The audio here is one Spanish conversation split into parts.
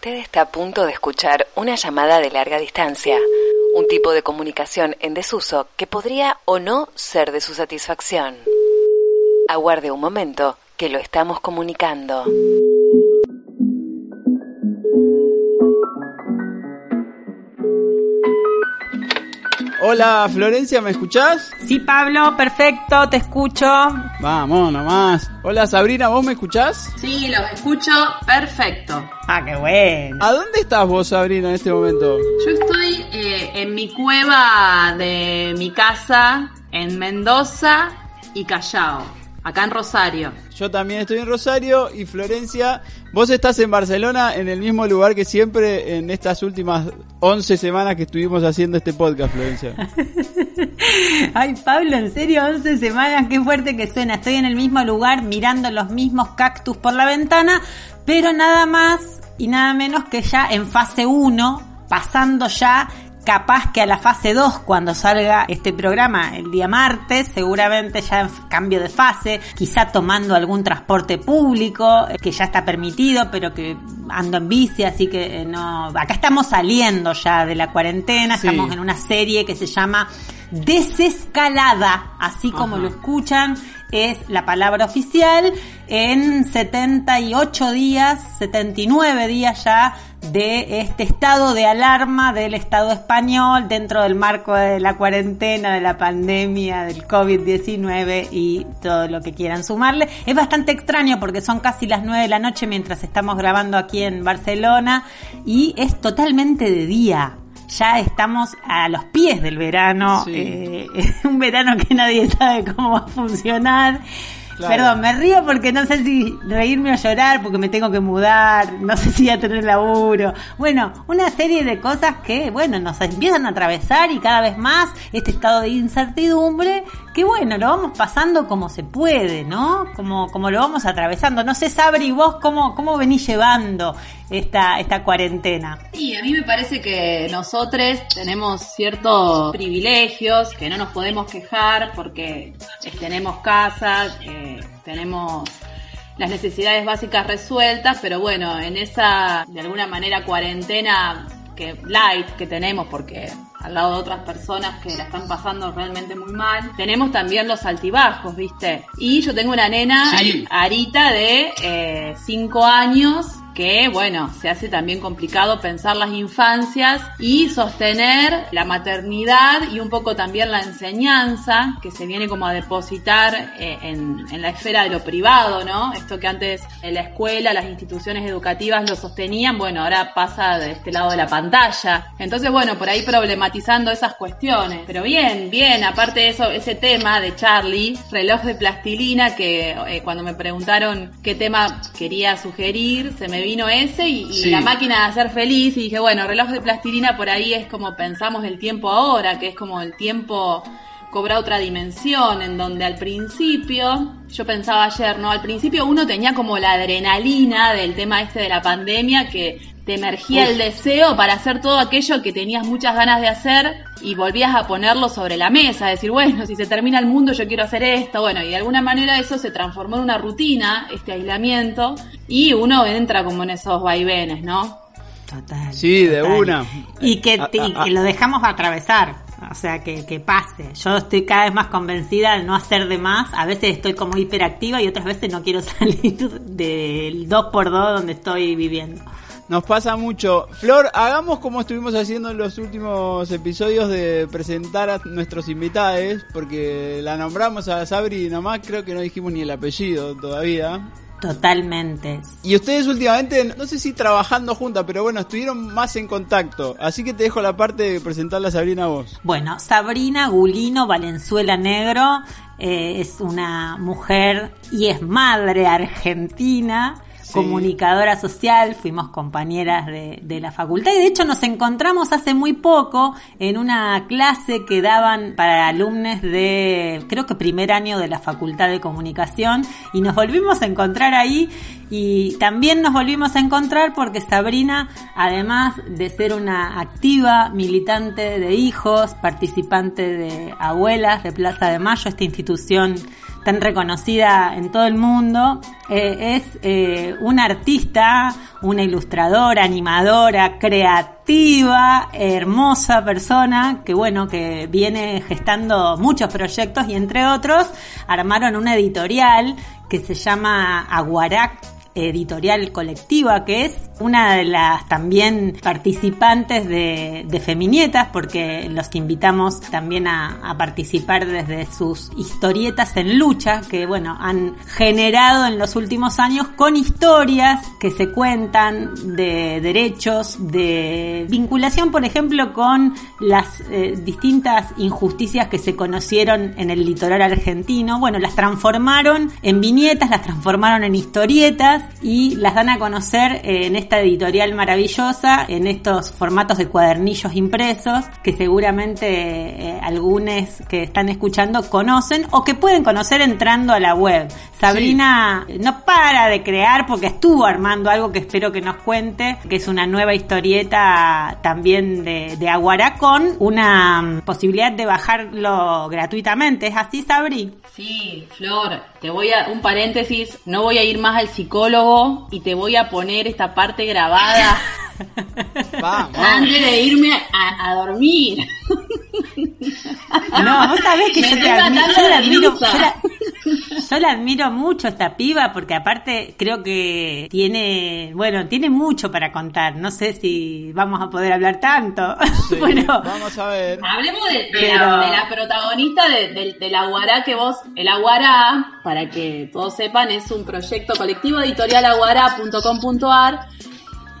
Usted está a punto de escuchar una llamada de larga distancia, un tipo de comunicación en desuso que podría o no ser de su satisfacción. Aguarde un momento, que lo estamos comunicando. Hola Florencia, ¿me escuchás? Sí, Pablo, perfecto, te escucho. Vamos, nomás. Hola Sabrina, ¿vos me escuchás? Sí, los escucho perfecto. Ah, qué bueno. ¿A dónde estás vos, Sabrina, en este momento? Yo estoy eh, en mi cueva de mi casa en Mendoza y Callao, acá en Rosario. Yo también estoy en Rosario y Florencia, vos estás en Barcelona en el mismo lugar que siempre en estas últimas 11 semanas que estuvimos haciendo este podcast, Florencia. Ay, Pablo, en serio, 11 semanas, qué fuerte que suena. Estoy en el mismo lugar mirando los mismos cactus por la ventana, pero nada más y nada menos que ya en fase 1, pasando ya capaz que a la fase 2 cuando salga este programa el día martes, seguramente ya en cambio de fase, quizá tomando algún transporte público eh, que ya está permitido, pero que ando en bici, así que eh, no, acá estamos saliendo ya de la cuarentena, Sí. estamos en una serie que se llama Desescalada, así como Ajá. lo escuchan, es la palabra oficial en 78 días, 79 días ya de este estado de alarma del Estado español dentro del marco de la cuarentena, de la pandemia, del COVID-19 y todo lo que quieran sumarle. Es bastante extraño porque son casi las 9 de la noche mientras estamos grabando aquí en Barcelona y es totalmente de día. Ya estamos a los pies del verano, Sí. eh, un verano que nadie sabe cómo va a funcionar. Perdón, me río porque no sé si reírme o llorar porque me tengo que mudar, no sé si voy a tener laburo. Bueno, una serie de cosas que, bueno, nos empiezan a atravesar y cada vez más este estado de incertidumbre que, bueno, lo vamos pasando como se puede, ¿no? Como, como lo vamos atravesando. No sé, Sabri, vos cómo, cómo venís llevando esta, esta cuarentena. Y a mí me parece que nosotros tenemos ciertos privilegios, que no nos podemos quejar porque eh, tenemos casas, eh, tenemos las necesidades básicas resueltas, pero bueno, en esa, de alguna manera, cuarentena que light que tenemos, porque al lado de otras personas que la están pasando realmente muy mal, tenemos también los altibajos, ¿viste? Y yo tengo una nena, Sí. Arita, de 5 años, que bueno, se hace también complicado pensar las infancias y sostener la maternidad y un poco también la enseñanza que se viene como a depositar eh, en, en la esfera de lo privado, ¿no? Esto que antes en la escuela, las instituciones educativas lo sostenían, bueno, ahora pasa de este lado de la pantalla. Entonces, bueno, por ahí problematizando esas cuestiones. Pero bien, bien, aparte de eso, ese tema de Charlie, reloj de plastilina, que eh, cuando me preguntaron qué tema quería sugerir, se me vino ese y, y Sí. la máquina de hacer feliz y dije, bueno, reloj de plastilina por ahí es como pensamos el tiempo ahora, que es como el tiempo cobra otra dimensión, en donde al principio, yo pensaba ayer, ¿no? Al principio uno tenía como la adrenalina del tema este de la pandemia que te emergía el deseo para hacer todo aquello que tenías muchas ganas de hacer y volvías a ponerlo sobre la mesa, decir, bueno, si se termina el mundo yo quiero hacer esto, bueno, y de alguna manera eso se transformó en una rutina, este aislamiento, y uno entra como en esos vaivenes, ¿no? Total. Sí, de una. Y que, Ah, y ah, que lo dejamos atravesar. O sea, que, que pase. Yo estoy cada vez más convencida de no hacer de más. A veces estoy como hiperactiva y otras veces no quiero salir del 2x2 donde estoy viviendo. Nos pasa mucho. Flor, hagamos como estuvimos haciendo en los últimos episodios de presentar a nuestros invitados, porque la nombramos a Sabri nomás, creo que no dijimos ni el apellido todavía. Totalmente. Y ustedes últimamente, no sé si trabajando juntas, pero bueno, estuvieron más en contacto. Así que te dejo la parte de presentarla a Sabrina a vos. Bueno, Sabrina Gulino Valenzuela Negro eh, es una mujer y es madre argentina, Comunicadora social, fuimos compañeras de, de la facultad y de hecho nos encontramos hace muy poco en una clase que daban para alumnos de, creo que primer año de la Facultad de Comunicación y nos volvimos a encontrar ahí y también nos volvimos a encontrar porque Sabrina, además de ser una activa militante de hijos, participante de Abuelas de Plaza de Mayo, esta institución tan reconocida en todo el mundo. Eh, es eh, una artista, una ilustradora, animadora, creativa, hermosa persona que bueno, que viene gestando muchos proyectos y entre otros armaron una editorial que se llama Aguarac editorial colectiva, que es una de las también participantes de, Feminietas, porque los invitamos también a, a, participar desde sus historietas en lucha, que bueno, han generado en los últimos años con historias que se cuentan de derechos, de vinculación, por ejemplo, con las eh, distintas injusticias que se conocieron en el litoral argentino. Bueno, las transformaron en viñetas, las transformaron en historietas y las dan a conocer en esta editorial maravillosa, en estos formatos de cuadernillos impresos que seguramente eh, algunos que están escuchando conocen o que pueden conocer entrando a la web. Sabrina sí. no para de crear porque estuvo armando algo que espero que nos cuente, que es una nueva historieta también de, de Aguará con una mm, posibilidad de bajarlo gratuitamente. ¿Es así, Sabri? Sí, Flor, te voy a, un paréntesis, no voy a ir más al psicólogo y te voy a poner esta parte grabada Vamos. antes de irme a, a dormir. No, vos sabés que yo, te yo la admiro, yo la- yo la admiro mucho esta piba porque aparte creo que tiene, bueno, tiene mucho para contar. No sé si vamos a poder hablar tanto. Sí, bueno, Vamos a ver. Hablemos de, de Pero- la, de la protagonista de- del- del Aguará que vos, el Aguará, para que todos sepan, es un proyecto colectivo editorial aguará.com.ar.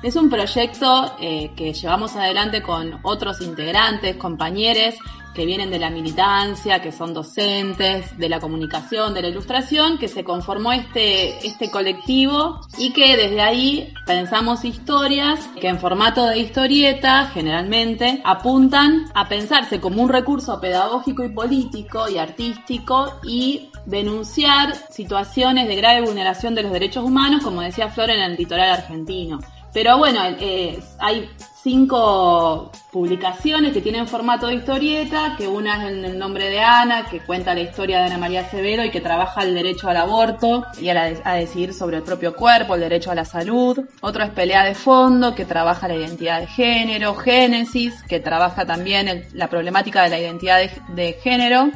Es un proyecto eh, que llevamos adelante con otros integrantes, compañeros que vienen de la militancia, que son docentes, de la comunicación, de la ilustración, que se conformó este, este colectivo y que desde ahí pensamos historias que en formato de historieta generalmente apuntan a pensarse como un recurso pedagógico y político y artístico y denunciar situaciones de grave vulneración de los derechos humanos, como decía Flor, en el litoral argentino. Pero bueno, eh, hay cinco publicaciones que tienen formato de historieta, que una es en el nombre de Ana, que cuenta la historia de Ana María Severo y que trabaja el derecho al aborto y a, la- a decidir sobre el propio cuerpo, el derecho a la salud. Otro es Pelea de Fondo, que trabaja la identidad de género. Génesis, que trabaja también la problemática de la identidad de, de género.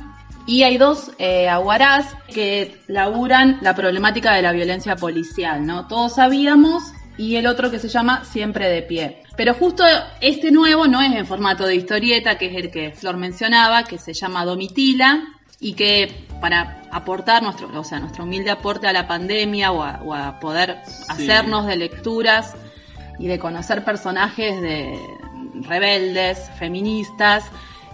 Y hay dos eh, aguarás que laburan la problemática de la violencia policial, ¿no? Todos sabíamos y el otro que se llama Siempre de pie. Pero justo este nuevo no es en formato de historieta, que es el que Flor mencionaba, que se llama Domitila y que para aportar nuestro, o sea, nuestro humilde aporte a la pandemia o a, o a poder hacernos de lecturas y de conocer personajes de rebeldes, feministas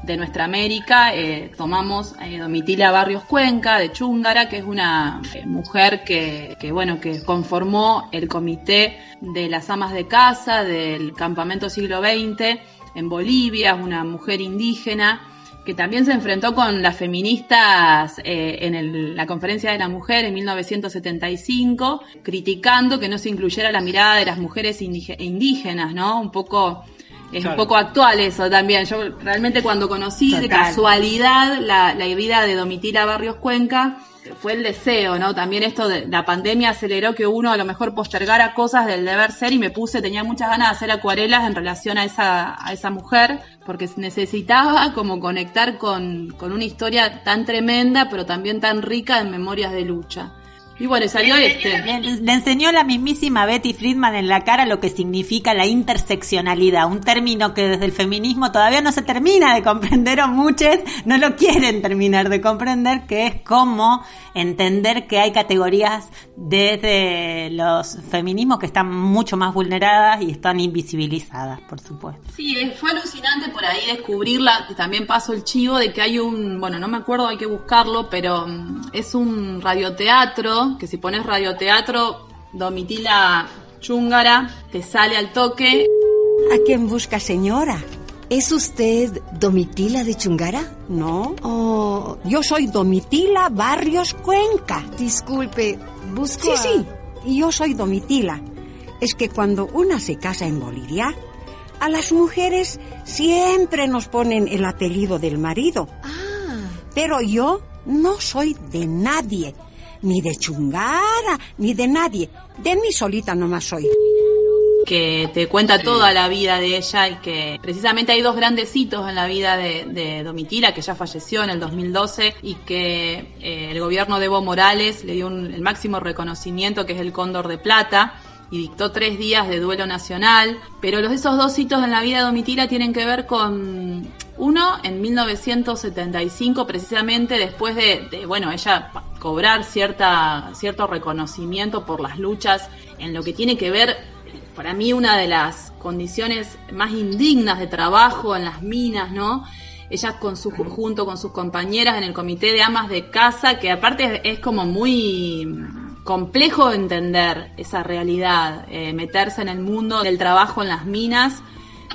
de nuestra América, eh, tomamos eh, Domitila Barrios Cuenca de Chúngara, que es una eh, mujer que, que, bueno, que conformó el comité de las amas de casa del campamento siglo XX en Bolivia, es una mujer indígena que también se enfrentó con las feministas eh, en el- la conferencia de la mujer en 1975, criticando que no se incluyera la mirada de las mujeres indíge- indígenas, ¿no? Un poco es Claro. un poco actual eso también. Yo realmente cuando conocí de casualidad la, la vida de Domitila Barrios Cuenca, fue el deseo, ¿no? También esto de la pandemia aceleró que uno a lo mejor postergara cosas del deber ser y me puse, tenía muchas ganas de hacer acuarelas en relación a esa, a esa mujer, porque necesitaba como conectar con, con una historia tan tremenda, pero también tan rica en memorias de lucha. Y bueno, salió este. Le, le enseñó la mismísima Betty Friedman en la cara lo que significa la interseccionalidad, un término que desde el feminismo todavía no se termina de comprender o muchos no lo quieren terminar de comprender, que es cómo entender que hay categorías desde los feminismos que están mucho más vulneradas y están invisibilizadas, por supuesto. Sí, fue alucinante por ahí descubrirla, también paso el chivo de que hay un, bueno, no me acuerdo, hay que buscarlo, pero mm, es un radioteatro, que si pones radioteatro, Domitila Chúngara, te sale al toque. ¿A quién busca, señora? ¿Es usted Domitila de Chungara? No. Oh, yo soy Domitila Barrios Cuenca. Disculpe, busco Sí, a- sí, yo soy Domitila. Es que cuando una se casa en Bolivia, a las mujeres siempre nos ponen el apellido del marido. Ah, Pero yo No soy de nadie, ni de Chungara, ni de nadie. De mí solita nomás soy. Que te cuenta toda la vida de ella y que precisamente hay dos grandes hitos en la vida de, Domitila, que ya falleció en el 2012 y que eh, el gobierno de Evo Morales le dio el máximo reconocimiento, que es el Cóndor de Plata y dictó tres días de duelo nacional. Pero los, esos dos hitos en la vida de Domitila tienen que ver con uno en 1975, precisamente después de, bueno, ella cobrar cierta, cierto reconocimiento por las luchas en lo que tiene que ver para mí una de las condiciones más indignas de trabajo en las minas, ¿no? Ella con su, junto con sus compañeras en el comité de amas de casa, que aparte es como muy complejo entender esa realidad, eh, meterse en el mundo del trabajo en las minas,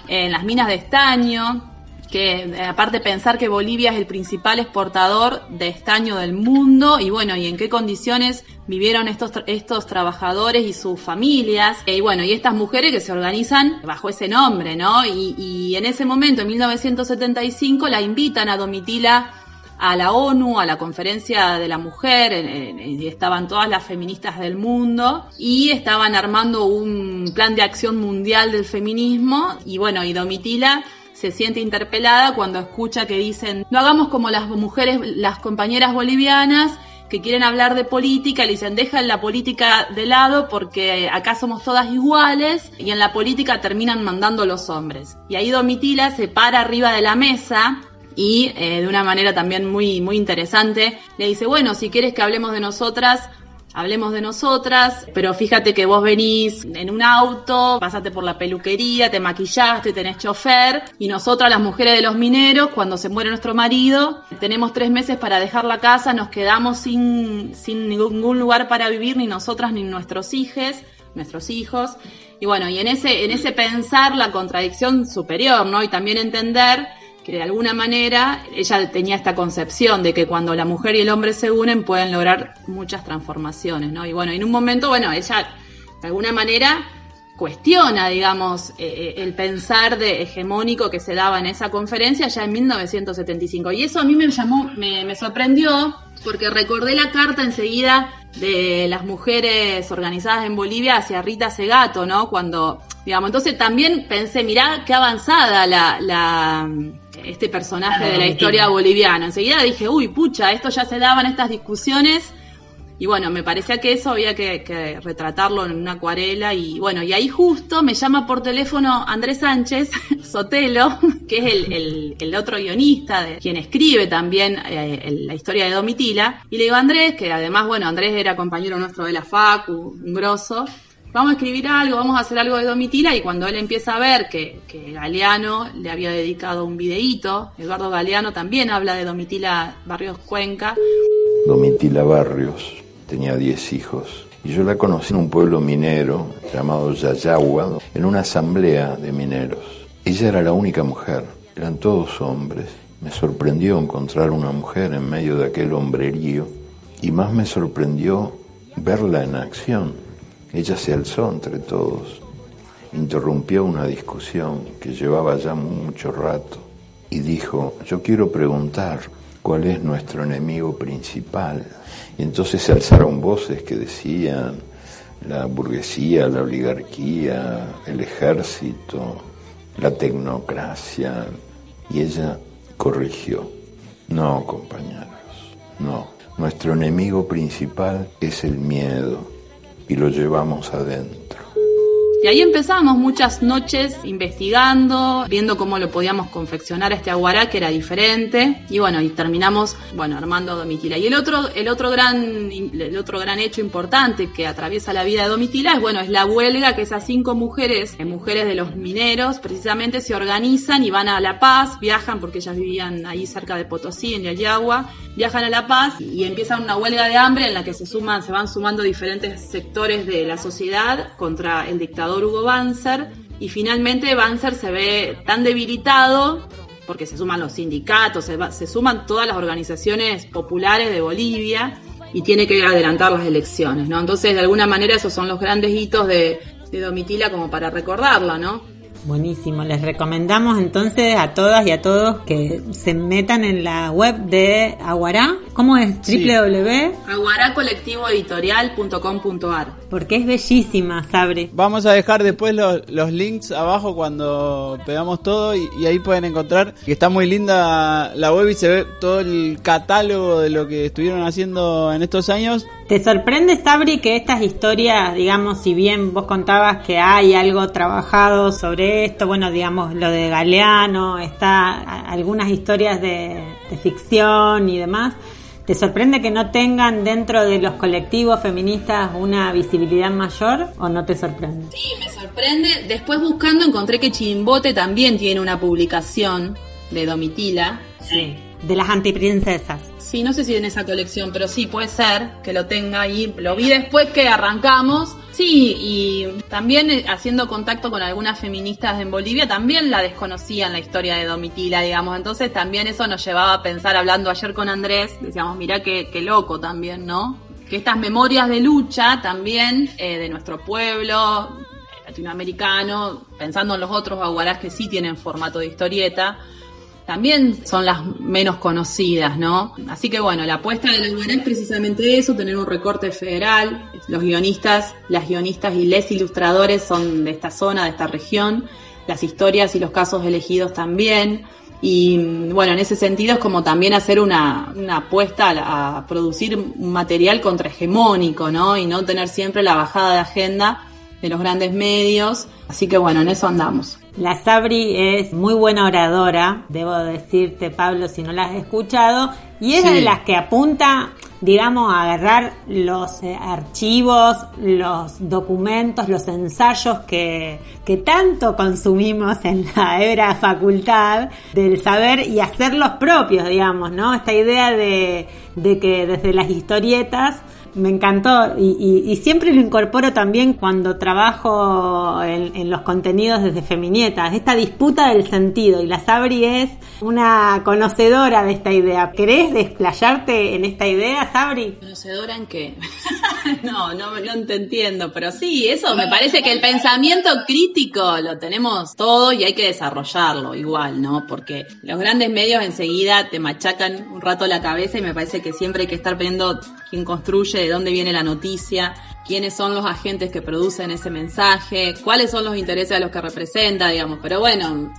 en las minas de estaño, que eh, aparte pensar que Bolivia es el principal exportador de estaño del mundo y bueno, y en qué condiciones vivieron estos, estos trabajadores y sus familias, y bueno, y estas mujeres que se organizan bajo ese nombre, ¿no? Y, y en ese momento, en 1975, la invitan a Domitila a la ONU, a la conferencia de la mujer, estaban todas las feministas del mundo y estaban armando un plan de acción mundial del feminismo y bueno, y Domitila se siente interpelada cuando escucha que dicen, no hagamos como las mujeres, las compañeras bolivianas que quieren hablar de política, le dicen, dejan la política de lado porque acá somos todas iguales y en la política terminan mandando los hombres. Y ahí Domitila se para arriba de la mesa y eh, de una manera también muy, muy interesante le dice, bueno, si quieres que hablemos de nosotras, hablemos de nosotras, pero fíjate que vos venís en un auto, pasaste por la peluquería, te maquillaste, tenés chofer, y nosotras las mujeres de los mineros, cuando se muere nuestro marido, tenemos tres meses para dejar la casa, nos quedamos sin, sin ningún lugar para vivir, ni nosotras ni nuestros hijos, nuestros hijos. Y bueno, y en ese, en ese pensar la contradicción superior, ¿no? Y también entender que de alguna manera ella tenía esta concepción de que cuando la mujer y el hombre se unen pueden lograr muchas transformaciones, ¿no? Y bueno, en un momento, bueno, ella de alguna manera cuestiona, digamos, eh, eh, el pensar de hegemónico que se daba en esa conferencia ya en 1975. Y eso a mí me llamó, me, me sorprendió, porque recordé la carta enseguida de las mujeres organizadas en Bolivia hacia Rita Segato, ¿no? Cuando, digamos, entonces también pensé, mirá qué avanzada la, la este personaje de la historia boliviana. Enseguida dije, uy, pucha, esto ya se daban estas discusiones. Y bueno, me parecía que eso había que, retratarlo en una acuarela. Y bueno, y ahí justo me llama por teléfono Andrés Sánchez Sotelo, que es el, otro guionista, de, quien escribe también eh, la historia de Domitila. Y le digo a Andrés, que además, bueno, Andrés era compañero nuestro de la FACU, un grosso vamos a escribir algo, vamos a hacer algo de Domitila y cuando él empieza a ver que, que Galeano le había dedicado un videíto, Eduardo Galeano también habla de Domitila Barrios Cuenca. Domitila Barrios tenía 10 hijos y yo la conocí en un pueblo minero llamado Yayagua, en una asamblea de mineros. Ella era la única mujer, eran todos hombres. Me sorprendió encontrar una mujer en medio de aquel hombrerío y más me sorprendió verla en acción ella se alzó entre todos, interrumpió una discusión que llevaba ya mucho rato y dijo, yo quiero preguntar cuál es nuestro enemigo principal. Y entonces se alzaron voces que decían la burguesía, la oligarquía, el ejército, la tecnocracia. Y ella corrigió, no compañeros, no, nuestro enemigo principal es el miedo y lo llevamos adentro. Y ahí empezamos muchas noches investigando, viendo cómo lo podíamos confeccionar este aguará que era diferente y bueno, y terminamos, bueno, armando Domitila. Y el otro el otro gran el otro gran hecho importante que atraviesa la vida de Domitila es bueno, es la huelga que esas cinco mujeres, eh, mujeres de los mineros, precisamente se organizan y van a La Paz, viajan porque ellas vivían ahí cerca de Potosí en Yayagua, viajan a La Paz y empiezan una huelga de hambre en la que se suman se van sumando diferentes sectores de la sociedad contra el dictador Hugo Banzer y finalmente Banzer se ve tan debilitado porque se suman los sindicatos, se, suman todas las organizaciones populares de Bolivia y tiene que adelantar las elecciones, Entonces, de alguna manera, esos son los grandes hitos de, Domitila como para recordarla, ¿no? Buenísimo, les recomendamos entonces a todas y a todos que se metan en la web de Aguará. ¿Cómo es? Sí. www. aguaracolectivoeditorial.com.ar Porque es bellísima, Sabri. Vamos a dejar después los, los links abajo cuando pegamos todo y, y ahí pueden encontrar que está muy linda la web y se ve todo el catálogo de lo que estuvieron haciendo en estos años. ¿Te sorprende, Sabri, que estas historias, digamos, si bien vos contabas que hay algo trabajado sobre esto, bueno, digamos, lo de Galeano, está algunas historias de, de ficción y demás, ¿te sorprende que no tengan dentro de los colectivos feministas una visibilidad mayor o no te sorprende? Sí, me sorprende. Después buscando encontré que Chimbote también tiene una publicación de Domitila. Sí. De las antiprincesas. Sí, no sé si en esa colección, pero sí, puede ser que lo tenga ahí. Lo vi después que arrancamos. Sí, y también eh, haciendo contacto con algunas feministas en Bolivia, también la desconocían la historia de Domitila, digamos. Entonces también eso nos llevaba a pensar, hablando ayer con Andrés, decíamos, mirá qué, qué loco también, ¿no? Que estas memorias de lucha también eh, de nuestro pueblo latinoamericano, pensando en los otros aguarás que sí tienen formato de historieta, también son las menos conocidas, ¿no? Así que bueno, la apuesta de la es precisamente eso, tener un recorte federal. Los guionistas, las guionistas y les ilustradores son de esta zona, de esta región. Las historias y los casos elegidos también. Y bueno, en ese sentido es como también hacer una, una apuesta a, a producir un material contrahegemónico, ¿no? Y no tener siempre la bajada de agenda de los grandes medios. Así que bueno, en eso andamos. La Sabri es muy buena oradora, debo decirte, Pablo, si no la has escuchado, y es Sí. de las que apunta, digamos, a agarrar los eh, archivos, los documentos, los ensayos que, que tanto consumimos en la facultad del saber y hacerlos propios, digamos, ¿no? Esta idea de, de que desde las historietas me encantó y, y- y siempre lo incorporo también cuando trabajo en, los contenidos desde Feminietas, esta disputa del sentido y la Sabri es una conocedora de esta idea. ¿Querés desplayarte en esta idea, Sabri? ¿Conocedora en qué? no, no, no entiendo, pero sí, eso me parece que el pensamiento crítico lo tenemos todo y hay que desarrollarlo igual, ¿no? Porque los grandes medios enseguida te machacan un rato la cabeza y me parece que siempre hay que estar viendo quién construye, de dónde viene la noticia, quiénes son los agentes que producen ese mensaje, cuáles son los intereses a los que representa, digamos, pero bueno,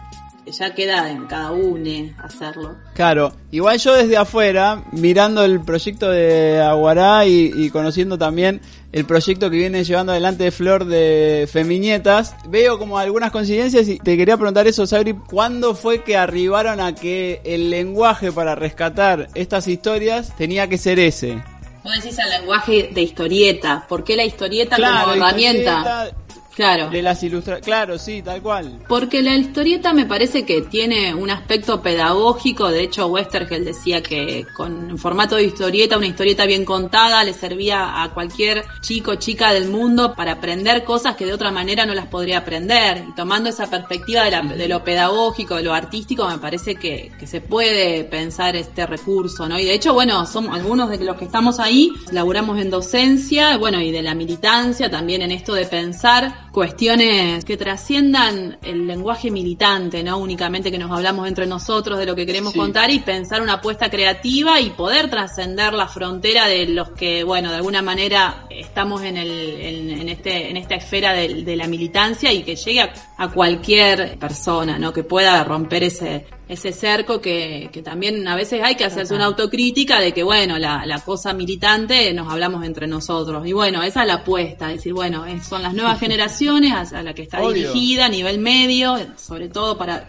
ya queda en cada uno hacerlo. Claro, igual yo desde afuera, mirando el proyecto de Aguará y, conociendo también el proyecto que viene llevando adelante de Flor de Feminietas, veo como algunas coincidencias y te quería preguntar eso, Sabri, ¿cuándo fue que arribaron a que el lenguaje para rescatar estas historias tenía que ser ese? Vos decís el lenguaje de historieta. ¿Por qué la historieta como herramienta? historieta Claro. De las ilustra claro, sí, tal cual. Porque la historieta me parece que tiene un aspecto pedagógico. De hecho, Westergel decía que con en formato de historieta, una historieta bien contada, le servía a cualquier chico o chica del mundo para aprender cosas que de otra manera no las podría aprender. Y tomando esa perspectiva de, la- de lo pedagógico, de lo artístico, me parece que, que se puede pensar este recurso, ¿no? Y de hecho, bueno, somos algunos de los que estamos ahí, laburamos en docencia, bueno, y de la militancia también en esto de pensar cuestiones que trasciendan el lenguaje militante, no únicamente que nos hablamos entre nosotros de lo que queremos Sí. contar y pensar una apuesta creativa y poder trascender la frontera de los que, bueno, de alguna manera estamos en el, en, en este, en esta esfera de, de la militancia y que llegue a, a cualquier persona, ¿no? Que pueda romper ese, ese cerco que, que también a veces hay que hacerse una autocrítica de que, bueno, la, la cosa militante nos hablamos entre nosotros. Y bueno, esa es la apuesta, es decir, bueno, es- son las nuevas generaciones a, a la que está Obvio. dirigida a nivel medio, sobre todo para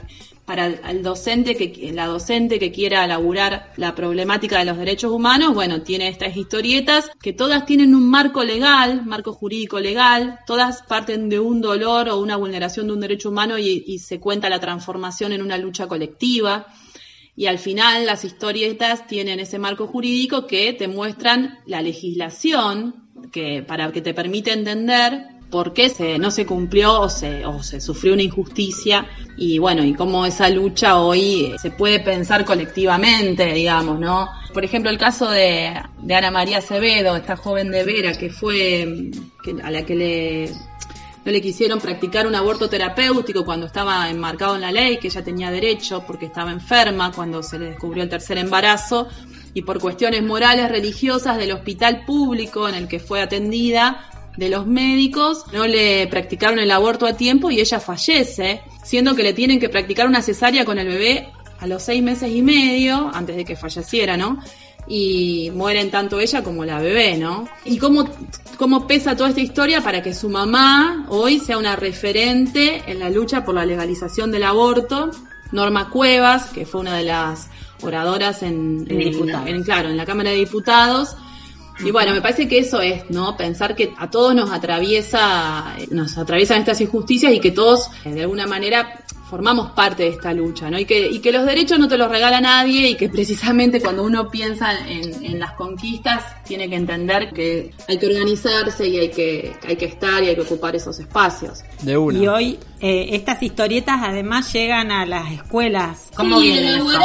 para el docente que la docente que quiera elaborar la problemática de los derechos humanos, bueno, tiene estas historietas que todas tienen un marco legal, marco jurídico legal, todas parten de un dolor o una vulneración de un derecho humano y, y se cuenta la transformación en una lucha colectiva. Y al final las historietas tienen ese marco jurídico que te muestran la legislación que para que te permite entender por qué se, no se cumplió o se, o se sufrió una injusticia y bueno, y cómo esa lucha hoy eh, se puede pensar colectivamente, digamos, ¿no? Por ejemplo, el caso de, Ana María Acevedo, esta joven de Vera que fue, a la que le no le quisieron practicar un aborto terapéutico cuando estaba enmarcado en la ley, que ella tenía derecho porque estaba enferma cuando se le descubrió el tercer embarazo y por cuestiones morales religiosas del hospital público en el que fue atendida de los médicos no le practicaron el aborto a tiempo y ella fallece, siendo que le tienen que practicar una cesárea con el bebé a los seis meses y medio, antes de que falleciera, ¿no? Y mueren tanto ella como la bebé, ¿no? Y cómo, cómo pesa toda esta historia para que su mamá hoy sea una referente en la lucha por la legalización del aborto. Norma Cuevas, que fue una de las oradoras en, en, Diputados. en- claro, en la Cámara de Diputados. Y bueno, me parece que eso es, ¿no? Pensar que a todos nos atraviesa, nos atraviesan estas injusticias y que todos, eh, de alguna manera, formamos parte de esta lucha, ¿no? Y que, y que los derechos no te los regala nadie y que precisamente cuando uno piensa en, en las conquistas tiene que entender que hay que organizarse y hay que, hay que estar y hay que ocupar esos espacios. De una. Y hoy eh, estas historietas además llegan a las escuelas. ¿Cómo Sí, viene en eso?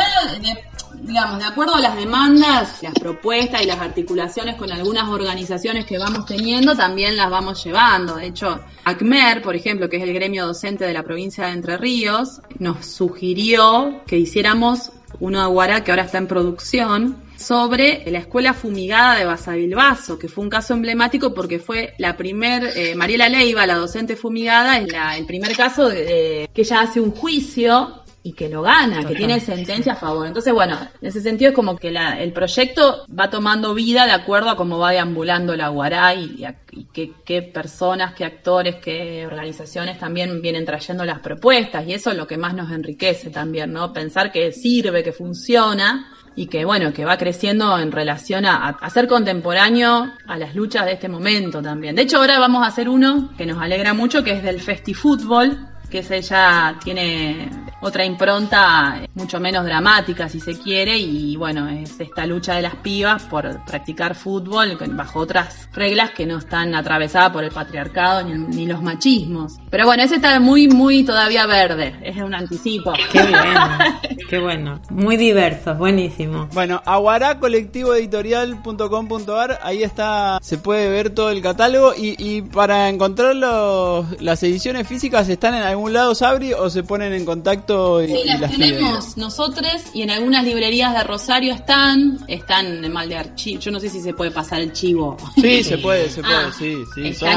Digamos, de acuerdo a las demandas, las propuestas y las articulaciones con algunas organizaciones que vamos teniendo, también las vamos llevando. De hecho, ACMER, por ejemplo, que es el gremio docente de la provincia de Entre Ríos, nos sugirió que hiciéramos de Aguará que ahora está en producción sobre la escuela fumigada de Basavilbaso, que fue un caso emblemático porque fue la primer, eh, Mariela Leiva, la docente fumigada, es la, el primer caso de- que ella hace un juicio y que lo gana, que tiene sentencia a favor. Entonces, bueno, en ese sentido es como que la- el proyecto va tomando vida de acuerdo a cómo va deambulando la Guará y, y qué, qué personas, qué actores, qué organizaciones también vienen trayendo las propuestas y eso es lo que más nos enriquece también, ¿no? Pensar que sirve, que funciona y que bueno, que va creciendo en relación a, a ser contemporáneo a las luchas de este momento también. De hecho, ahora vamos a hacer uno que nos alegra mucho, que es del FestiFútbol, que ese ya tiene otra impronta mucho menos dramática si se quiere y bueno, es esta lucha de las pibas por practicar fútbol bajo otras reglas que no están atravesadas por el patriarcado ni, ni los machismos. Pero bueno, ese está muy, muy todavía verde, es un anticipo. Qué bueno, qué bueno. Muy diversos, buenísimo. Bueno, aguaracolectivoeditorial.com.ar, ahí está, se puede ver todo el catálogo y, y para encontrar los- las ediciones físicas, ¿están en algún lado, Sabri, o se ponen en contacto y, Sí, y las las piden? tenemos nosotros y en algunas librerías de Rosario están, están en mal de archivo. Yo no sé si se puede pasar el chivo. Sí, se puede, se puede, Ah, sí, sí, son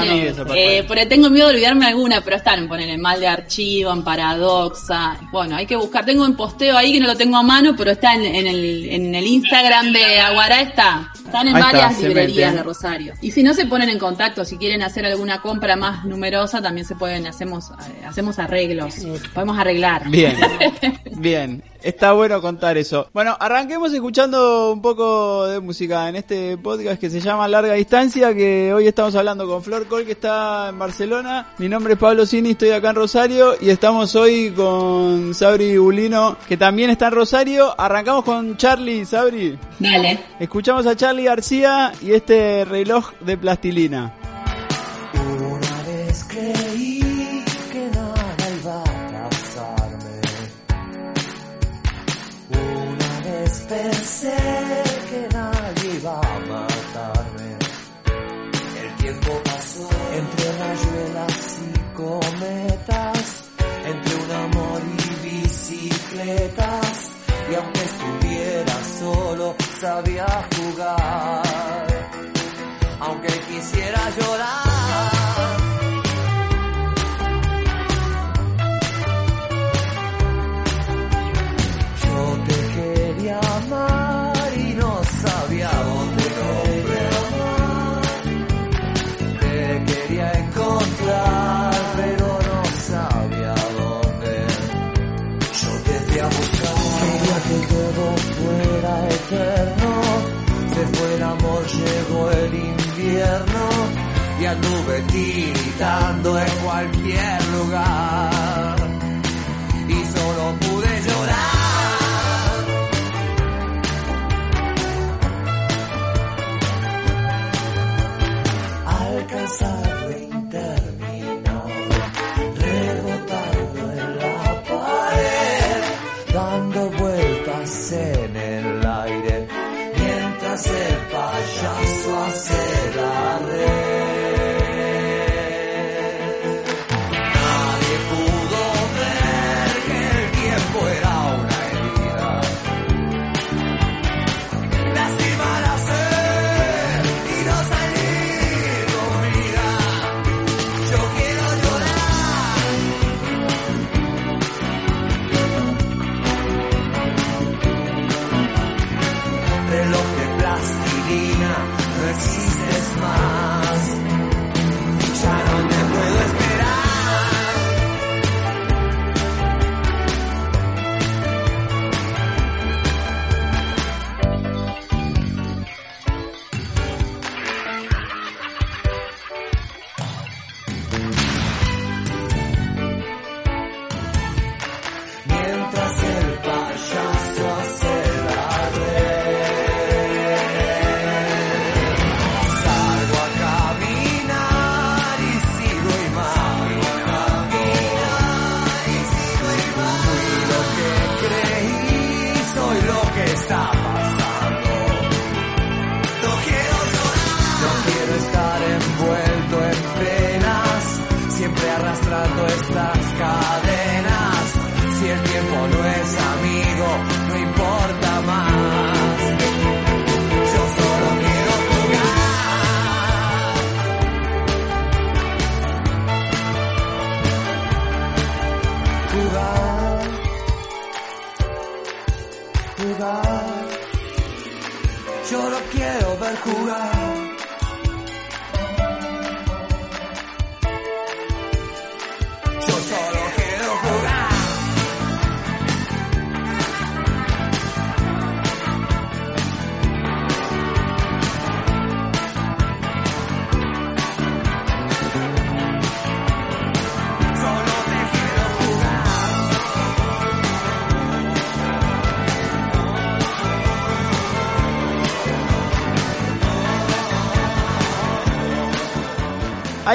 eh, porque tengo miedo de olvidarme alguna, pero están, ponen en mal de archivo, en paradoxa. Bueno, hay que buscar. Tengo un posteo ahí que no lo tengo a mano, pero está en, en el, en el Instagram de Aguará, está. Están en Ahí varias librerías de Rosario. Y si no se ponen en contacto, si quieren hacer alguna compra más numerosa, también se pueden, hacemos, eh, hacemos arreglos. Podemos arreglar. Bien, bien. Está bueno contar eso. Bueno, arranquemos escuchando un poco de música en este podcast que se llama Larga Distancia, que hoy estamos hablando con Flor Col, que está en Barcelona. Mi nombre es Pablo Cini, estoy acá en Rosario y estamos hoy con Sabri Bulino, que también está en Rosario. Arrancamos con Charlie, Sabri. Dale. Escuchamos a Charlie García y este reloj de plastilina. Pensé que nadie iba a matarme. El tiempo pasó entre rayuelas y cometas, entre un amor y bicicletas. Y aunque estuviera solo, sabía jugar aunque quisiera llorar. Y anduve tiritando en cualquier lugar.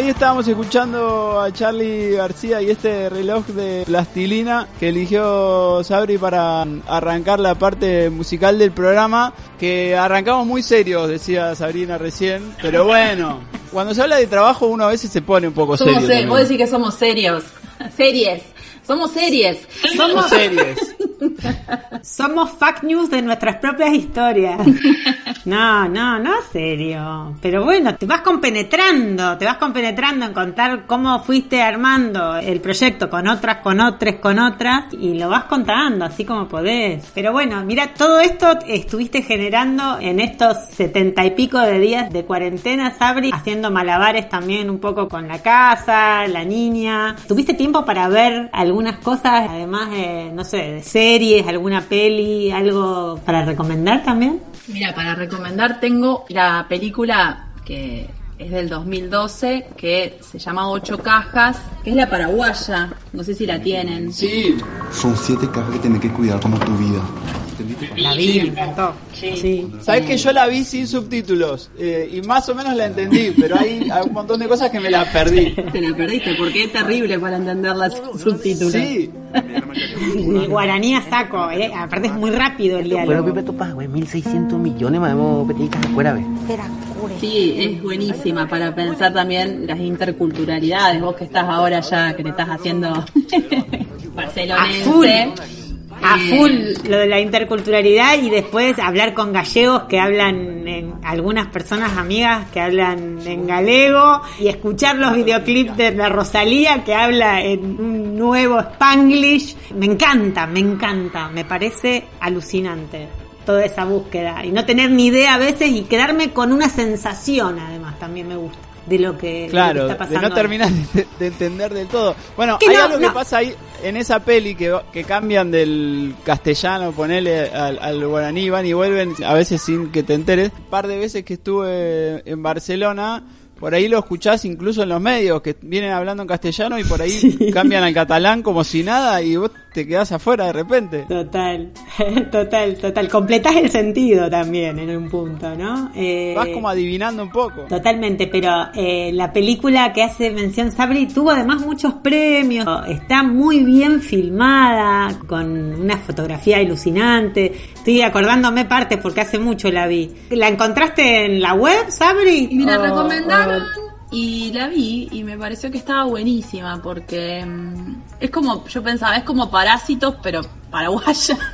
Ahí estábamos escuchando a Charlie García y este reloj de plastilina que eligió Sabri para arrancar la parte musical del programa, que arrancamos muy serios, decía Sabrina recién, pero bueno, cuando se habla de trabajo uno a veces se pone un poco Somos serio. ser- vos decís que somos serios. Series. Somos series. Somos series. Somos fact news de nuestras propias historias. No, no, no serio. Pero bueno, te vas compenetrando, te vas compenetrando en contar cómo fuiste armando el proyecto con otras, con otras, con otras, y lo vas contando así como podés. Pero bueno, mira, todo esto estuviste generando en estos setenta y pico de días de cuarentena, Sabri, haciendo malabares también un poco con la casa, la niña. ¿Tuviste tiempo para ver algunas cosas, además de, no sé, de series, alguna peli, algo para recomendar también? Mira, para recomendar tengo la película que es del 2012, que se llama Ocho Cajas, que es la paraguaya. No sé si la tienen. Sí, Son siete cajas que tenés que cuidar como tu vida. ¿Entendiste? La vi, me encantó. Sí. sabes que yo la vi sin subtítulos eh, y más o menos la entendí, pero hay, hay un montón de cosas que me las perdí. Te la perdiste porque es terrible para entender las subtítulos. Sí, El guaraní a saco, eh. aparte es muy rápido el diálogo. Pepe Topaz, güey, 1600 millones más hemos pedido afuera, Sí, es buenísima para pensar también las interculturalidades. Vos que estás ahora ya, que te estás haciendo A barcelonense. full. A Eh, full lo de la interculturalidad y después hablar con gallegos que hablan en algunas personas amigas que hablan en galego y escuchar los videoclips de la Rosalía que habla en un nuevo Spanglish. Me encanta, me encanta, me parece alucinante toda esa búsqueda y no tener ni idea a veces y quedarme con una sensación además también me gusta de lo que, de lo claro, que está de pasando. no terminar de, de entender del todo. Bueno, Que hay no, algo que pasa ahí en esa peli que, que cambian del castellano, ponele al, al guaraní, van y vuelven, a veces sin que te enteres. Un par de veces que estuve en Barcelona, por ahí lo escuchás incluso en los medios, que vienen hablando en castellano y por ahí cambian al catalán como si nada y vos te quedás afuera de repente. Total, total, total. Completás el sentido también en un punto, ¿no? Eh, Vas como adivinando un poco. Totalmente, pero eh, la película que hace mención Sabri tuvo además muchos premios, está muy bien filmada, con una fotografía alucinante. Estoy acordándome partes porque hace mucho la vi. ¿La encontraste en la web, Sabri? Y me la recomendaron y la vi y me pareció que estaba buenísima porque mm, es como, yo pensaba, es como parásitos pero paraguaya.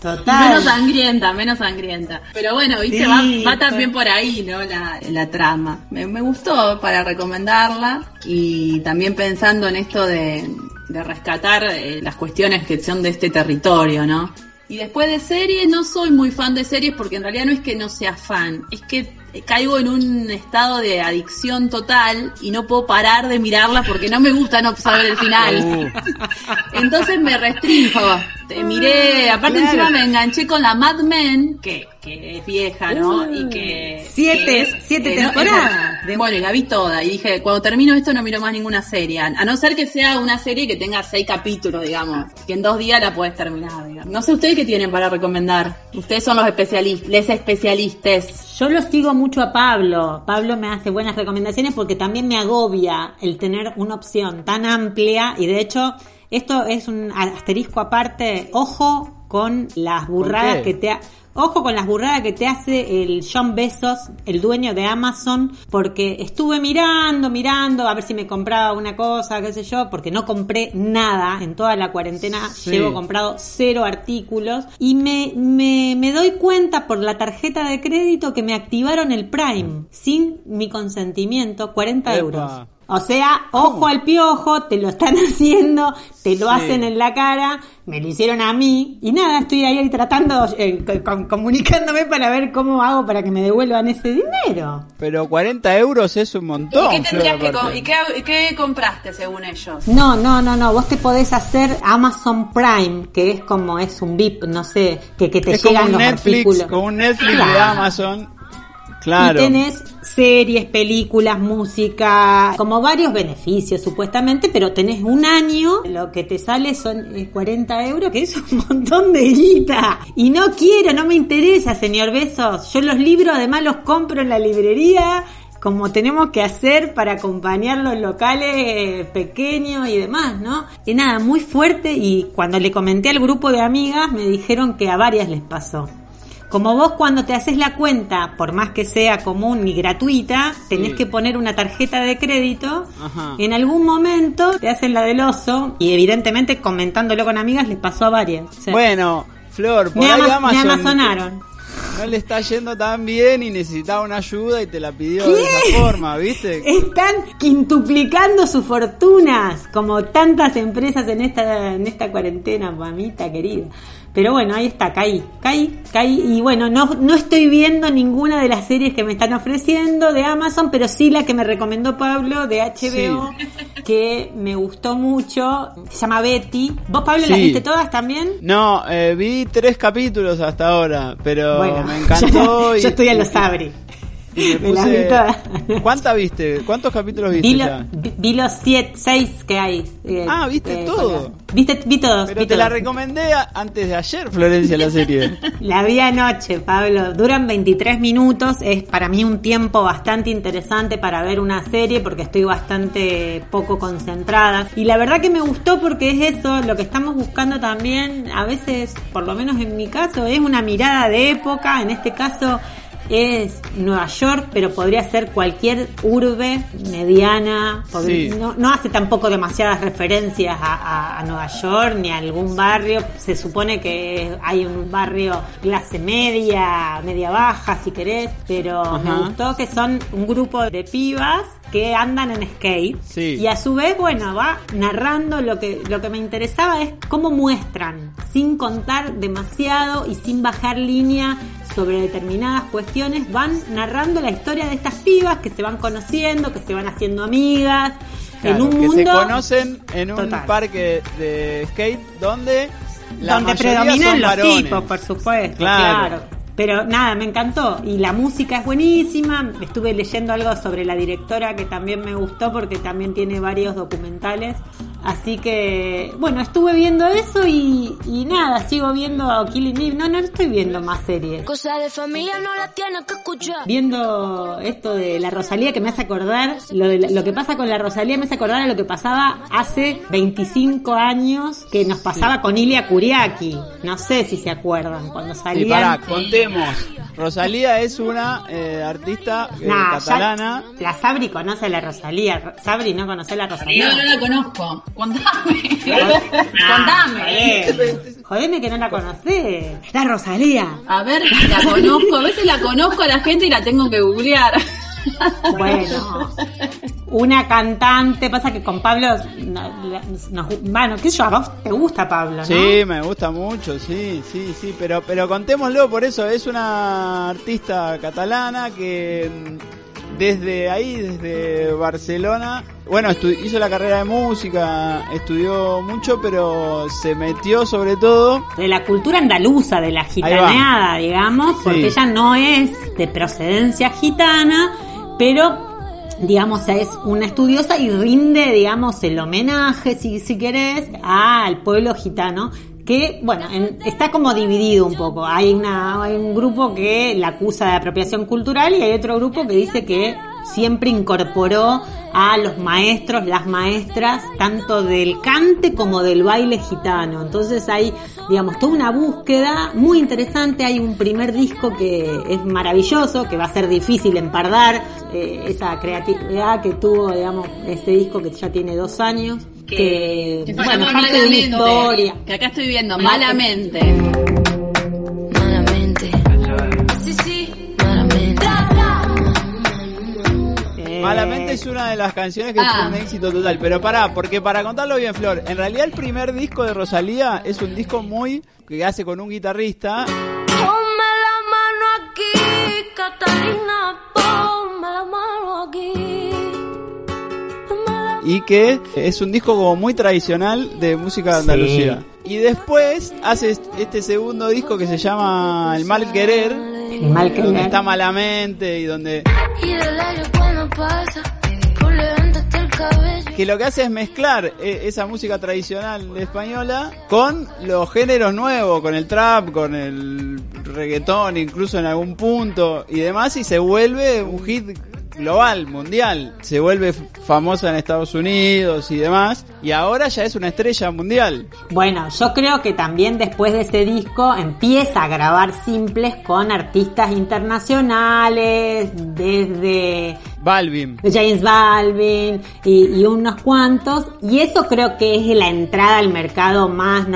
Total. Menos sangrienta, menos sangrienta. Pero bueno, viste, Sí, va, va también por ahí, ¿no? La, la trama. Me, me gustó para recomendarla y también pensando en esto de, de rescatar eh, las cuestiones que son de este territorio, ¿no? Y después de series, no soy muy fan de series porque en realidad no es que no sea fan, es que caigo en un estado de adicción total y no puedo parar de mirarla porque no me gusta no saber el final. Entonces me restringo. Te miré, aparte claro. encima me enganché con la Mad Men, que, que es vieja, ¿no? y que... Siete- que es- siete que no- temporadas. bueno, y la vi toda y dije, cuando termino esto no miro más ninguna serie. A no ser que sea una serie que tenga seis capítulos, digamos, que en dos días la puedes terminar, digamos. No sé ustedes qué tienen para recomendar. Ustedes son los especialistas, les especialistas. Yo lo sigo mucho a Pablo. Pablo me hace buenas recomendaciones porque también me agobia el tener una opción tan amplia y de hecho esto es un asterisco aparte. Ojo con las burradas que te ha- Ojo con las burradas que te hace el John Bezos, el dueño de Amazon, porque estuve mirando, mirando, a ver si me compraba una cosa, qué sé yo, porque no compré nada en toda la cuarentena, Sí. llevo comprado cero artículos y me, me, me doy cuenta por la tarjeta de crédito que me activaron el Prime sin mi consentimiento, 40 Epa. euros. O sea, ojo al piojo, te lo están haciendo, te lo Sí. hacen en la cara, me lo hicieron a mí y nada, estoy ahí tratando, eh, co- com- comunicándome para ver cómo hago para que me devuelvan ese dinero. Pero 40 euros es un montón. ¿Y qué, tendrías que com- y qué, compraste según ellos? No, no, no, no, vos te podés hacer Amazon Prime, que es como es un VIP, no sé, que, que te es como llegan un los Netflix, artículos. como un Netflix de. Amazon. Claro. Y tenés series, películas, música, como varios beneficios supuestamente, pero tenés un año, lo que te sale son eh, 40 euros, que es un montón de guita. Y no quiero, no me interesa, señor Besos. Yo los libros además los compro en la librería como tenemos que hacer para acompañar los locales eh, pequeños y demás, ¿no? Y nada, muy fuerte y cuando le comenté al grupo de amigas me dijeron que a varias les pasó. Como vos cuando te haces la cuenta, por más que sea común y gratuita, tenés Sí. que poner una tarjeta de crédito, Ajá. en algún momento te hacen la del oso y evidentemente comentándolo con amigas les pasó a varias. O sea, Bueno, Flor, por me, ahí ama- me Amazon amazonaron. No le está yendo tan bien y necesitaba una ayuda y te la pidió de esa forma, ¿viste? Están quintuplicando sus fortunas, como tantas empresas en esta, en esta cuarentena, mamita querida. Pero bueno, ahí está, caí, caí, caí. Y bueno, no, no estoy viendo ninguna de las series que me están ofreciendo de Amazon, pero sí la que me recomendó Pablo de HBO, que me gustó mucho. Se llama Betty. ¿Vos, Pablo, las viste todas también? No, eh, vi tres capítulos hasta ahora, pero Bueno, me encantó. y- yo estoy a los Sabri. Y Me puse-. ¿Cuántas viste? ¿Cuántos capítulos viste Vi, lo- ya? vi- vi los siete, seis que hay. eh, Ah, ¿viste eh, todo? la- Viste, vi todos. Pero vi te la recomendé antes de ayer, Florencia, la serie. La vi anoche, Pablo. Duran 23 minutos. Es para mí un tiempo bastante interesante para ver una serie porque estoy bastante poco concentrada. Y la verdad que me gustó porque es eso, lo que estamos buscando también, a veces, por lo menos en mi caso, es una mirada de época. En este caso es Nueva York, pero podría ser cualquier urbe mediana. Sí. No, no hace tampoco demasiadas referencias a, a- a Nueva York ni a algún barrio. Se supone que hay un barrio clase media, media baja, si querés, pero me Ajá. gustó que son un grupo de pibas que andan en skate Sí. y a su vez, bueno, va narrando lo que lo que me interesaba es cómo muestran, sin contar demasiado y sin bajar línea sobre determinadas cuestiones, van narrando la historia de estas pibas que se van conociendo, que se van haciendo amigas en Claro, un que mundo se conocen en un Total. parque de skate donde la donde predominan los varones. tipos, por supuesto, Claro. claro. Pero nada, me encantó. Y la música es buenísima. Estuve leyendo algo sobre la directora que también me gustó porque también tiene varios documentales. Así que, bueno, estuve viendo eso y, y nada, sigo viendo Killing Eve. No, no estoy viendo más series. Cosa de familia no la tienes que escuchar. Viendo esto de la Rosalía que me hace acordar, lo, de la- lo que pasa con la Rosalía me hace acordar a lo que pasaba hace 25 años que nos pasaba con Ilia Kuriaki. No sé si se acuerdan, cuando Y salían... pará, contemos. Rosalía es una eh, artista eh, Nah, ya- catalana. la Sabri conoce a la Rosalía. Sabri no conoce a la Rosalía. No, no la conozco. Contame. Contame. Jodeme que no la conocés. La Rosalía. A ver, la conozco. A veces la conozco a la gente y la tengo que googlear. Bueno, una cantante. Pasa que con Pablo. nos- bueno, qué sé yo, a vos te gusta Pablo, ¿no? Sí, me gusta mucho, sí, sí, sí, pero pero contémoslo por eso, es una artista catalana que mm, desde ahí, desde Barcelona, bueno, hizo la carrera de música, estudió mucho, pero se metió sobre todo de la cultura andaluza, de la gitaneada, digamos, porque Sí. ella no es de procedencia gitana, pero digamos es una estudiosa y rinde, digamos, el homenaje, si, si querés, al pueblo gitano que, bueno, en- está como dividido un poco. Hay, una, hay un grupo que la acusa de apropiación cultural y hay otro grupo que dice que siempre incorporó a los maestros, las maestras, tanto del cante como del baile gitano. Entonces hay, digamos, toda una búsqueda muy interesante. Hay un primer disco que es maravilloso, que va a ser difícil empardar eh, esa creatividad que tuvo, digamos, este disco que ya tiene dos años. Que, bueno, parte de una historia. Que acá estoy viendo, malamente. Malamente es una de las canciones que Ah. fue un éxito total. Pero pará, porque para contarlo bien, Flor, en realidad el primer disco de Rosalía es un disco muy que hace con un guitarrista Ponme la mano aquí, Catalina. Ponme la mano aquí. La y que es un disco como muy tradicional de música de Sí. Andalucía. Y después hace este segundo disco que se llama El Mal Querer, el mal que donde está Malamente y donde Y pasa, por levantarte el cabello. que lo que hace es mezclar eh, esa música tradicional española con los géneros nuevos, con el trap, con el reggaetón, incluso en algún punto y demás, y se vuelve un hit global, mundial. Se vuelve famosa en Estados Unidos y demás. Y ahora ya es una estrella mundial. Bueno, yo creo que también después de ese disco empieza a grabar simples con artistas internacionales, desde Balvin. James Balvin y, y unos cuantos. Y eso creo que es la entrada al mercado más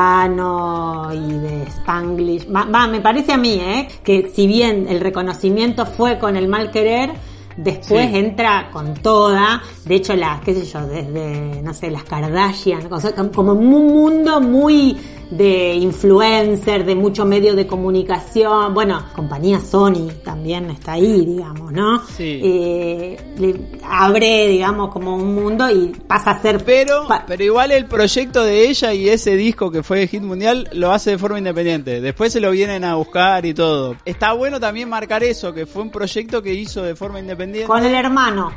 norteamericano y de Spanglish. Va, va, me parece a mí, ¿eh? Que si bien el reconocimiento fue con el mal querer, después Sí. entra con toda. De hecho, las, qué sé yo, desde, no sé, las Kardashian, o sea, como un mundo muy de influencer, de mucho medio de comunicación. Bueno, compañía Sony también está ahí, digamos, ¿no? Sí. Eh, le abre, digamos, como un mundo y pasa a ser... Pero, pero igual el proyecto de ella y ese disco que fue hit mundial lo hace de forma independiente. Después se lo vienen a buscar y todo. Está bueno también marcar eso, que fue un proyecto que hizo de forma independiente. Con el hermano.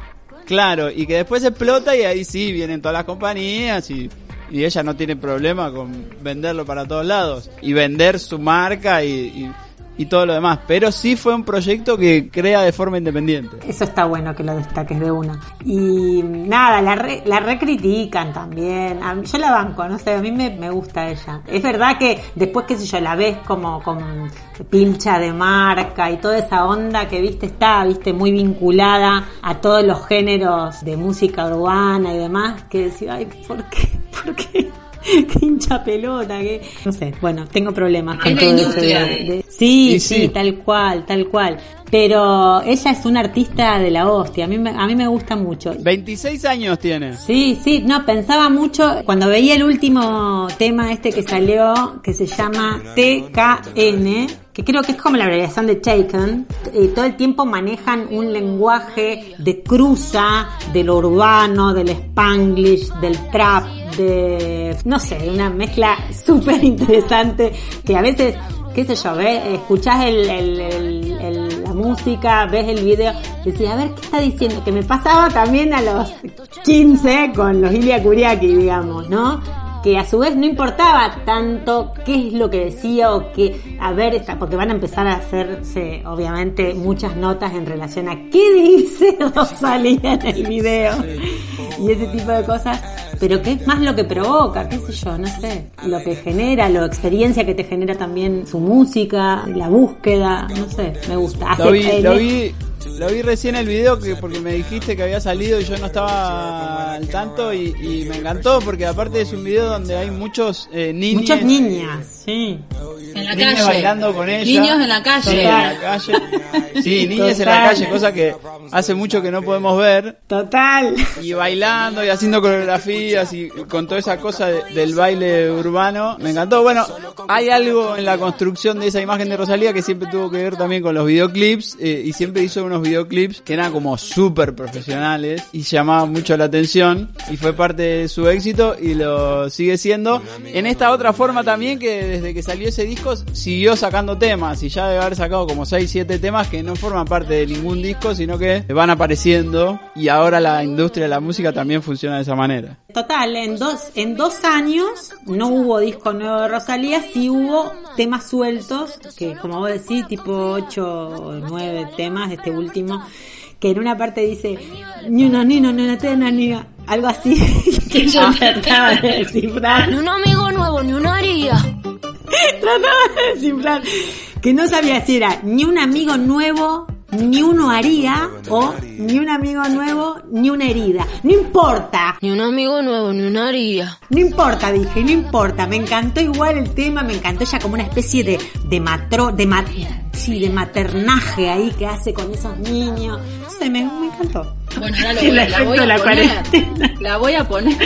Claro, y que después explota y ahí sí vienen todas las compañías y, y ella no tiene problema con venderlo para todos lados y vender su marca y, y, todo lo demás. Pero sí fue un proyecto que crea de forma independiente. Eso está bueno que lo destaques de una. Y nada, la, re- la recritican también. Yo la banco, no sé, a mí me, me gusta ella. Es verdad que después, qué sé yo, la ves como con pilcha de marca y toda esa onda que viste está, viste, muy vinculada a todos los géneros de música urbana y demás, que decía, ay, ¿por qué? ¿Por qué? Qué hincha pelota, que no sé, bueno, tengo problemas con todo eso industria. de- de- sí, Y sí, sí. tal cual, tal cual. Pero ella es una artista de la hostia, a mí me, a mí me gusta mucho. 26 años tiene. Sí, sí, no, pensaba mucho cuando veía el último tema este que salió, que se llama TKN, que creo que es como la abreviación de Taken, eh, todo el tiempo manejan un lenguaje de cruza de lo urbano, del spanglish, del trap, de, no sé, una mezcla súper interesante que a veces qué sé yo, ves, escuchás el, el- el- el- la música, ves el video, decís, a ver, ¿qué está diciendo? Que me pasaba también a los 15 con los Ilia Kuriaki, digamos, ¿no? Que a su vez no importaba tanto qué es lo que decía o qué, a ver, porque van a empezar a hacerse, obviamente, muchas notas en relación a qué dice Rosalía en el video y ese tipo de cosas, pero qué es más lo que provoca, qué sé yo, no sé, lo que genera, la experiencia que te genera también su música, la búsqueda, no sé, me gusta. Lo vi, Hace- lo vi, lo vi recién el video que porque me dijiste que había salido y yo no estaba al tanto y, y me encantó porque aparte es un video donde hay muchos eh, niños. Muchas niñas, sí. En la niños calle. bailando con ella. Niños en la calle. Sí, en la calle. Sí, niñas en la calle, cosa que hace mucho que no podemos ver. Total. Y bailando y haciendo coreografías y con toda esa cosa de- del baile urbano. Me encantó. Bueno, hay algo en la construcción de esa imagen de Rosalía que siempre tuvo que ver también con los videoclips eh, y siempre hizo unos videoclips que eran como súper profesionales y llamaban mucho la atención y fue parte de su éxito y lo sigue siendo. En esta otra forma también que desde que salió ese disco siguió sacando temas y ya debe haber sacado como 6, 7 temas que no forman parte de ningún disco sino que van apareciendo y ahora la industria de la música también funciona de esa manera. Total, en dos, en dos años no hubo disco nuevo de Rosalía, sí hubo temas sueltos, que como vos decís, tipo 8 o 9 temas, este último, que en una parte dice, ni una, ni una, ni una, ni una", algo así, que yo trataba de descifrar. Ni un amigo nuevo, ni una haría. Trataba de descifrar. Que no sabía si era ni un amigo nuevo, ni uno haría, o ni un amigo nuevo, ni una herida. No importa. Ni un amigo nuevo, ni una haría. No importa, dije, no importa. Me encantó igual el tema, me encantó ella como una especie de, de matro, de mat, sí, de maternaje ahí que hace con esos niños. Sé, me, me encantó. Bueno, ahora lo El voy, la voy a la poner. cuarentena. La voy a poner.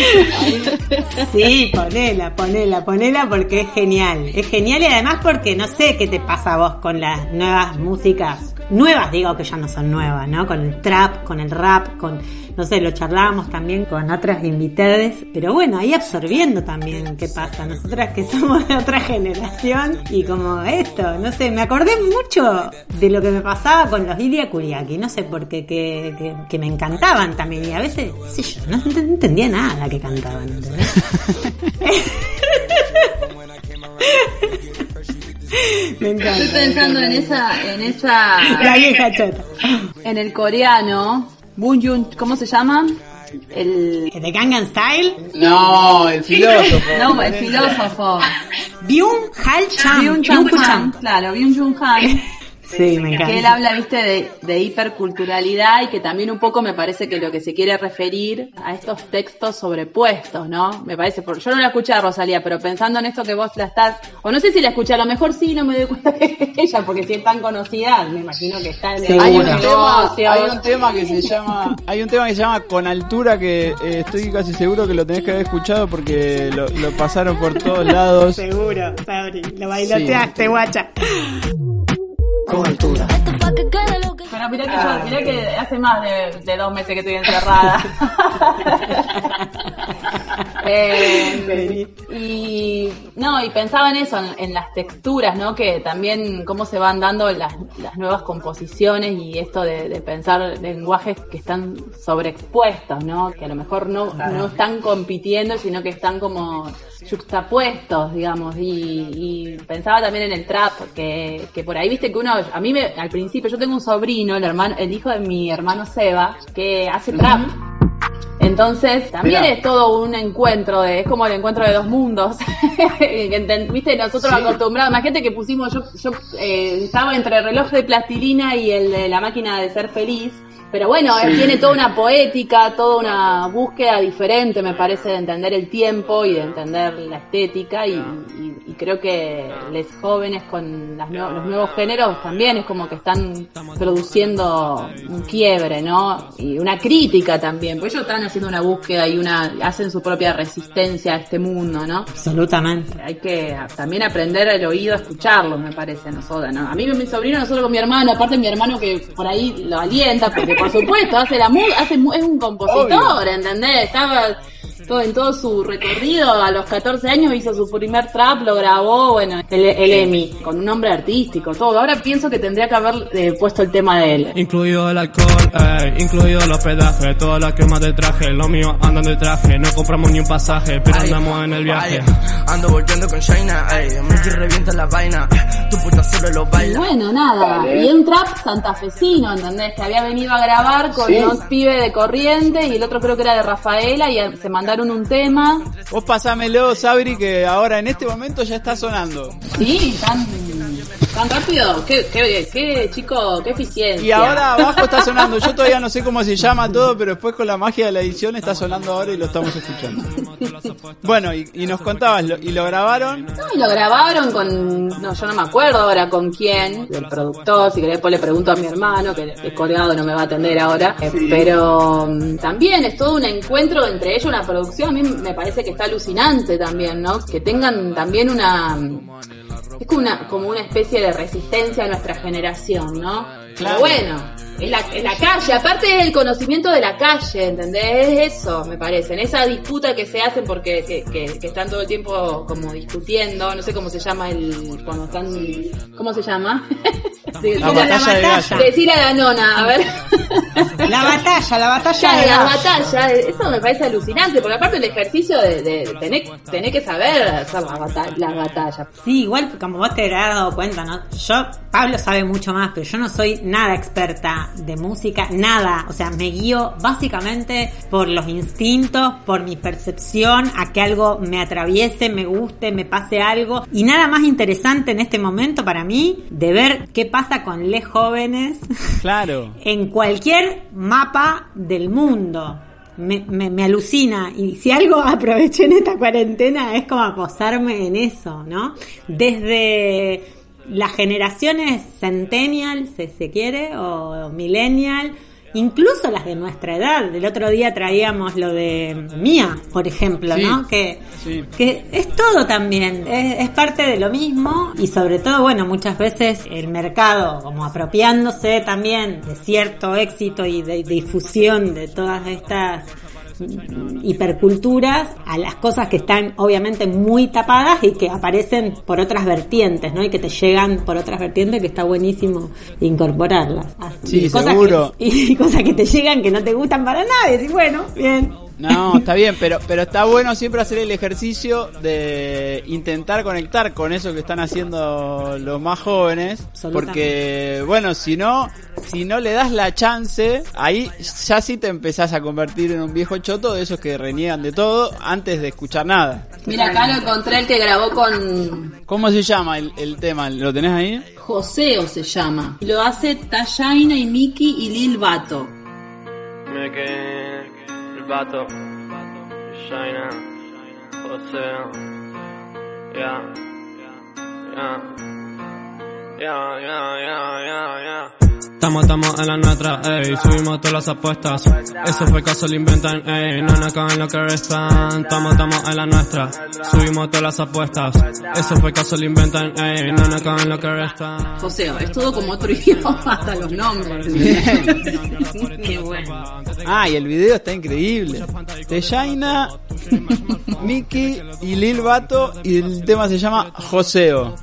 Sí, ponela, ponela, ponela porque es genial. Es genial y además porque no sé qué te pasa a vos con las nuevas músicas. Nuevas, digo que ya no son nuevas, ¿no? Con el trap, con el rap, con, no sé, lo charlábamos también con otras invitadas. Pero bueno, ahí absorbiendo también qué pasa. Nosotras que somos de otra generación y como esto, no sé, me acordé mucho de lo que me pasaba con los Ilia Kuriaki. No sé por qué, que, que, que me encantaban también. Y a veces, sé yo, no, ent- no entendía nada que cantaban, ¿entendés? Me encanta. Estoy pensando en esa, en esa, La vieja chota. en el coreano, Bunjun, ¿cómo se llama? El, ¿El de Gangnam Style? No, el filósofo. no, el filósofo. Byung Hal Cham. Byung Cham. claro, Byung Chun Han. Sí, me Que él encanta. habla, viste, de, de hiperculturalidad y que también un poco me parece que lo que se quiere referir a estos textos sobrepuestos, ¿no? Me parece, por, yo no la escuché a Rosalía, pero pensando en esto que vos la estás, o no sé si la escuché, a lo mejor sí, no me doy cuenta que es ella, porque si es tan conocida, me imagino que está en el Hay un, tema, hay un tema que se llama hay un tema que se llama con altura que eh, estoy casi seguro que lo tenés que haber escuchado porque lo, lo pasaron por todos lados Seguro, Sabri. Lo bailoteaste, guacha. Con altura. Pero mirá que, yo, mirá que hace más de, de dos meses que estoy encerrada. Eh, y no, y pensaba en eso, en, en las texturas, ¿no? Que también cómo se van dando las, las nuevas composiciones y esto de, de pensar lenguajes que están sobreexpuestos, ¿no? Que a lo mejor no, no están compitiendo, sino que están como juxtapuestos, digamos, y, y pensaba también en el trap, que, que por ahí viste que uno, a mí me, al principio, yo tengo un sobrino, el hermano, el hijo de mi hermano Seba, que hace trap. Entonces, también es todo un encuentro, de, es como el encuentro de dos mundos. Viste, nosotros Sí. acostumbrados, imagínate que pusimos, yo, yo eh, estaba entre el reloj de plastilina y el de la máquina de ser feliz. Pero bueno, él tiene toda una poética, toda una búsqueda diferente, me parece, de entender el tiempo y de entender la estética. Y, y- y creo que los jóvenes con las nue- los nuevos géneros también es como que están produciendo un quiebre, ¿no? Y una crítica también, porque ellos están haciendo una búsqueda y una hacen su propia resistencia a este mundo, ¿no? Absolutamente. Hay que también aprender el oído a escucharlos, me parece, a nosotros, ¿no? A mí mi sobrino, nosotros con mi hermano, aparte mi hermano que por ahí lo alienta, porque por supuesto hace la mu- es un compositor, ¿entendés? Estaba todo, en todo su recorrido, a los 14 años hizo su primer trap, lo grabó, bueno, el, el Emi, con un nombre artístico, todo. Ahora pienso que tendría que haber eh, puesto el tema de él. Incluido el alcohol, ey, incluido los pedajes, todas las quemas de traje, los míos andan de traje, no compramos ni un pasaje, pero andamos en el viaje. Ando volteando con Shaina, ey, Mickey revienta la vaina, tu puta solo lo Y baila. bueno, nada, y un trap santafesino, ¿entendés? Que había venido a grabar con Sí. un pibe de Corriente y el otro creo que era de Rafaela y se mandaron un tema. vos pasámelo Sabri que ahora en este momento ya está sonando Sí, tan, tan rápido. Qué, qué, qué chico, qué eficiencia. y ahora abajo está sonando yo todavía no sé cómo se llama todo pero después con la magia de la edición está sonando ahora y lo estamos escuchando bueno y, y nos contabas lo- y lo grabaron No, y lo grabaron con, no, yo no me acuerdo ahora con quién, el productor, si querés después le pregunto a mi hermano, que es colgado, no me va a atender ahora, Eh, pero mm, también es todo un encuentro entre ellos, una producción, a mí me parece que está alucinante también, ¿no? Que tengan también una, es como una, como una especie de resistencia a nuestra generación, ¿no? Claro. Pero bueno, es la, es la calle, aparte es el conocimiento de la calle, ¿entendés? Es eso, me parece, en esa disputa que se hacen porque que, que- que están todo el tiempo como discutiendo, no sé cómo se llama el, cuando están, ¿cómo se llama? De- La batalla de gallo. Decir a la nona, a ver. La batalla, la batalla Claro, de la batalla, eso me parece alucinante, porque aparte el ejercicio de, de tener, tener que saber hacer la batalla, la batalla. Sí, igual como vos te habrás dado cuenta, ¿no? Yo, Pablo sabe mucho más, pero yo no soy nada experta de música, nada. O sea, me guío básicamente por los instintos, por mi percepción, a que algo me atraviese, me guste, me pase algo. Y nada más interesante en este momento para mí de ver qué pasa con les jóvenes claro en cualquier mapa del mundo. Me, me, me alucina y si algo aproveché en esta cuarentena es como acosarme en eso, ¿no? Desde las generaciones centennial, si se quiere, o millennial, incluso las de nuestra edad. El otro día traíamos lo de Mía, por ejemplo, Sí, ¿no? Que sí. que es todo también, es, es parte de lo mismo y sobre todo, bueno, muchas veces el mercado como apropiándose también de cierto éxito y de, difusión de todas estas hiperculturas a las cosas que están obviamente muy tapadas y que aparecen por otras vertientes, ¿no? Y que te llegan por otras vertientes que está buenísimo incorporarlas. Sí, Y cosas seguro. que- y cosas que te llegan que no te gustan para nada y decís, bueno, bien. No, está bien, pero, pero está bueno siempre hacer el ejercicio de intentar conectar con eso que están haciendo los más jóvenes. Porque, bueno, si no, si no le das la chance, ahí ya sí te empezás a convertir en un viejo choto de esos que reniegan de todo antes de escuchar nada. Mira, acá lo encontré el que grabó con ¿Cómo se llama el, el tema? ¿Lo tenés ahí? Joseo se llama. Lo hace Tayaina y Miki y Lil Bato. Me quedé vato, Shaina, José, ya, ya, ya, ya, ya, ya, ya. Estamos, estamos en la nuestra, ey, subimos todas las apuestas. Eso fue caso, lo inventan, ey, no nos caen lo que restan. Estamos, estamos en la nuestra, subimos todas las apuestas. Eso fue caso, lo inventan, ey, no nos caen lo que restan. Joseo, es todo como otro idioma, hasta los nombres. Qué bueno. Ah, y el video está increíble. De Shaina, Miki y Lil Bato y el tema se llama Joseo.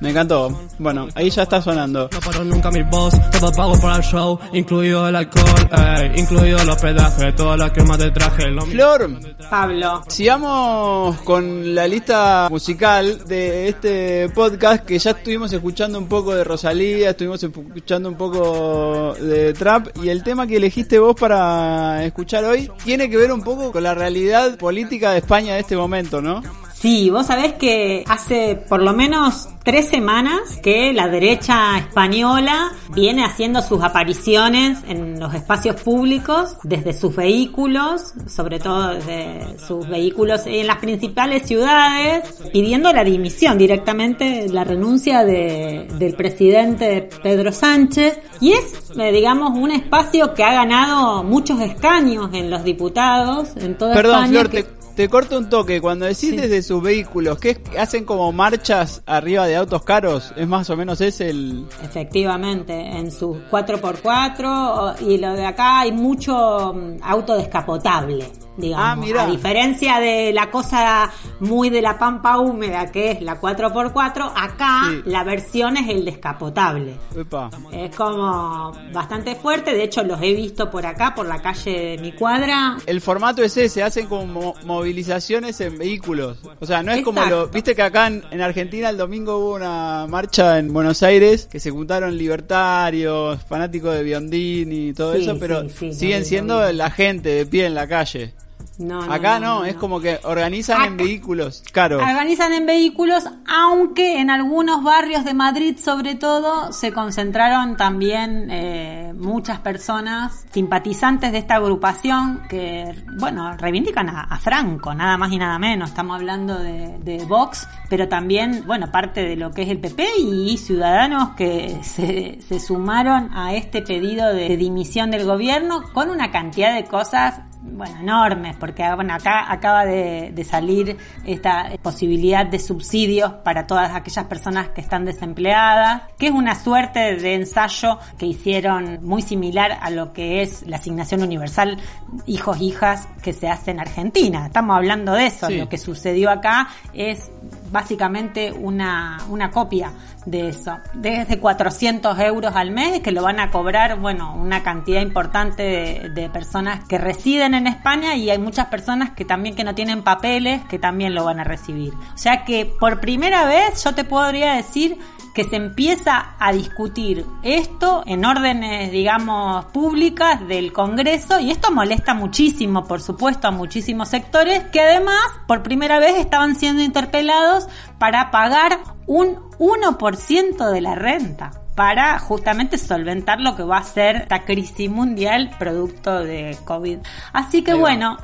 Me encantó. Bueno, ahí ya está sonando. No paro nunca mi voz, todo pago para el show, incluido el alcohol, ey, incluido los pedajes, todas las cremas de traje. Lo Flor, Pablo. sigamos con la lista musical de este podcast que ya estuvimos escuchando un poco de Rosalía, estuvimos escuchando un poco de trap y el tema que elegiste vos para escuchar hoy tiene que ver un poco con la realidad política de España de este momento, ¿no? Sí, vos sabés que hace por lo menos tres semanas que la derecha española viene haciendo sus apariciones en los espacios públicos desde sus vehículos, sobre todo desde sus vehículos en las principales ciudades, pidiendo la dimisión directamente, la renuncia de- del presidente Pedro Sánchez. Y es, eh, digamos, un espacio que ha ganado muchos escaños en los diputados en toda Perdón, España. Flor, que- te, te corto un toque. Cuando decís desde sus vehículos, ¿qué es- hacen como marchas arriba de autos caros? ¿Es más o menos ese el...? Efectivamente, en sus 4x4 o- y lo de acá hay mucho mm, auto descapotable, digamos. Ah. A diferencia de la cosa muy de la pampa húmeda que es la 4x4, acá Sí. la versión es el descapotable. Epa. Es como bastante fuerte, de hecho los he visto por acá, por la calle de mi cuadra. El formato es ese, hacen como mo- movilizaciones en vehículos. O sea, no es como lo... Viste que acá en, en Argentina el domingo hubo una marcha en Buenos Aires que se juntaron libertarios, fanáticos de Biondini y todo Sí, eso, pero sí, sí, siguen no, siendo no. la gente de pie en la calle. No, no, Acá no, no, no, es como que organizan en vehículos caros. Organizan en vehículos, aunque en algunos barrios de Madrid, sobre todo, se concentraron también eh, muchas personas simpatizantes de esta agrupación que, bueno, reivindican a, a Franco, nada más y nada menos. Estamos hablando de, de Vox, pero también, bueno, parte de lo que es el PP y ciudadanos que se, se sumaron a este pedido de dimisión del gobierno con una cantidad de cosas bueno, enormes, porque bueno, acá acaba de, de salir esta posibilidad de subsidios para todas aquellas personas que están desempleadas, que es una suerte de ensayo que hicieron muy similar a lo que es la asignación universal hijos hijas que se hace en Argentina. Estamos hablando de eso, Sí. lo que sucedió acá es básicamente una, una copia de eso. Desde 400 euros al mes que lo van a cobrar, bueno, una cantidad importante de, de personas que residen en España y hay muchas personas que también que no tienen papeles que también lo van a recibir. O sea que por primera vez yo te podría decir que se empieza a discutir esto en órdenes, digamos, públicas del Congreso y esto molesta muchísimo, por supuesto, a muchísimos sectores que además por primera vez estaban siendo interpelados para pagar un 1% de la renta para justamente solventar lo que va a ser esta crisis mundial producto de COVID. Así que bueno,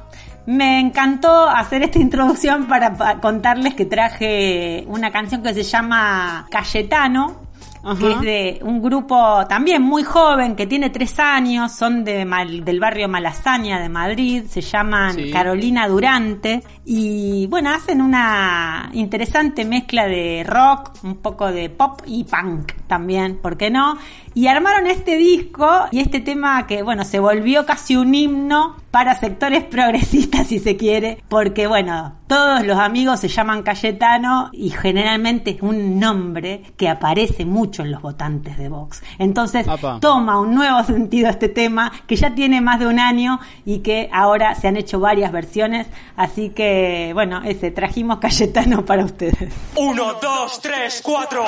me encantó hacer esta introducción para, pa- contarles que traje una canción que se llama Cayetano, que es de un grupo también muy joven, que tiene tres años, son de Mal- del barrio Malasaña de Madrid, se llaman Sí. Carolina Durante, y bueno, hacen una interesante mezcla de rock, un poco de pop y punk también, ¿por qué no? Y armaron este disco y este tema que, bueno, se volvió casi un himno para sectores progresistas, si se quiere, porque bueno, todos los amigos se llaman Cayetano y generalmente es un nombre que aparece mucho en los votantes de Vox. Entonces Apa. toma un nuevo sentido este tema que ya tiene más de un año y que ahora se han hecho varias versiones, así que bueno, ese trajimos Cayetano para ustedes. Uno, dos, tres, cuatro.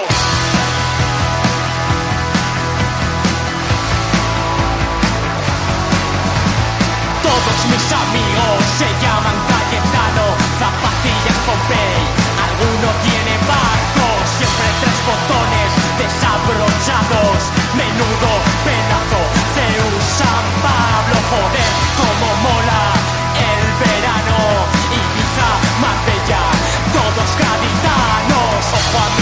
Mis amigos se llaman Cayetano, zapatillas Pompey. Alguno tiene barco, siempre tres botones desabrochados. Menudo pedazo de un San Pablo, joder, como mola el verano. Ibiza, Marbella, todos gaditanos. Ojo a mis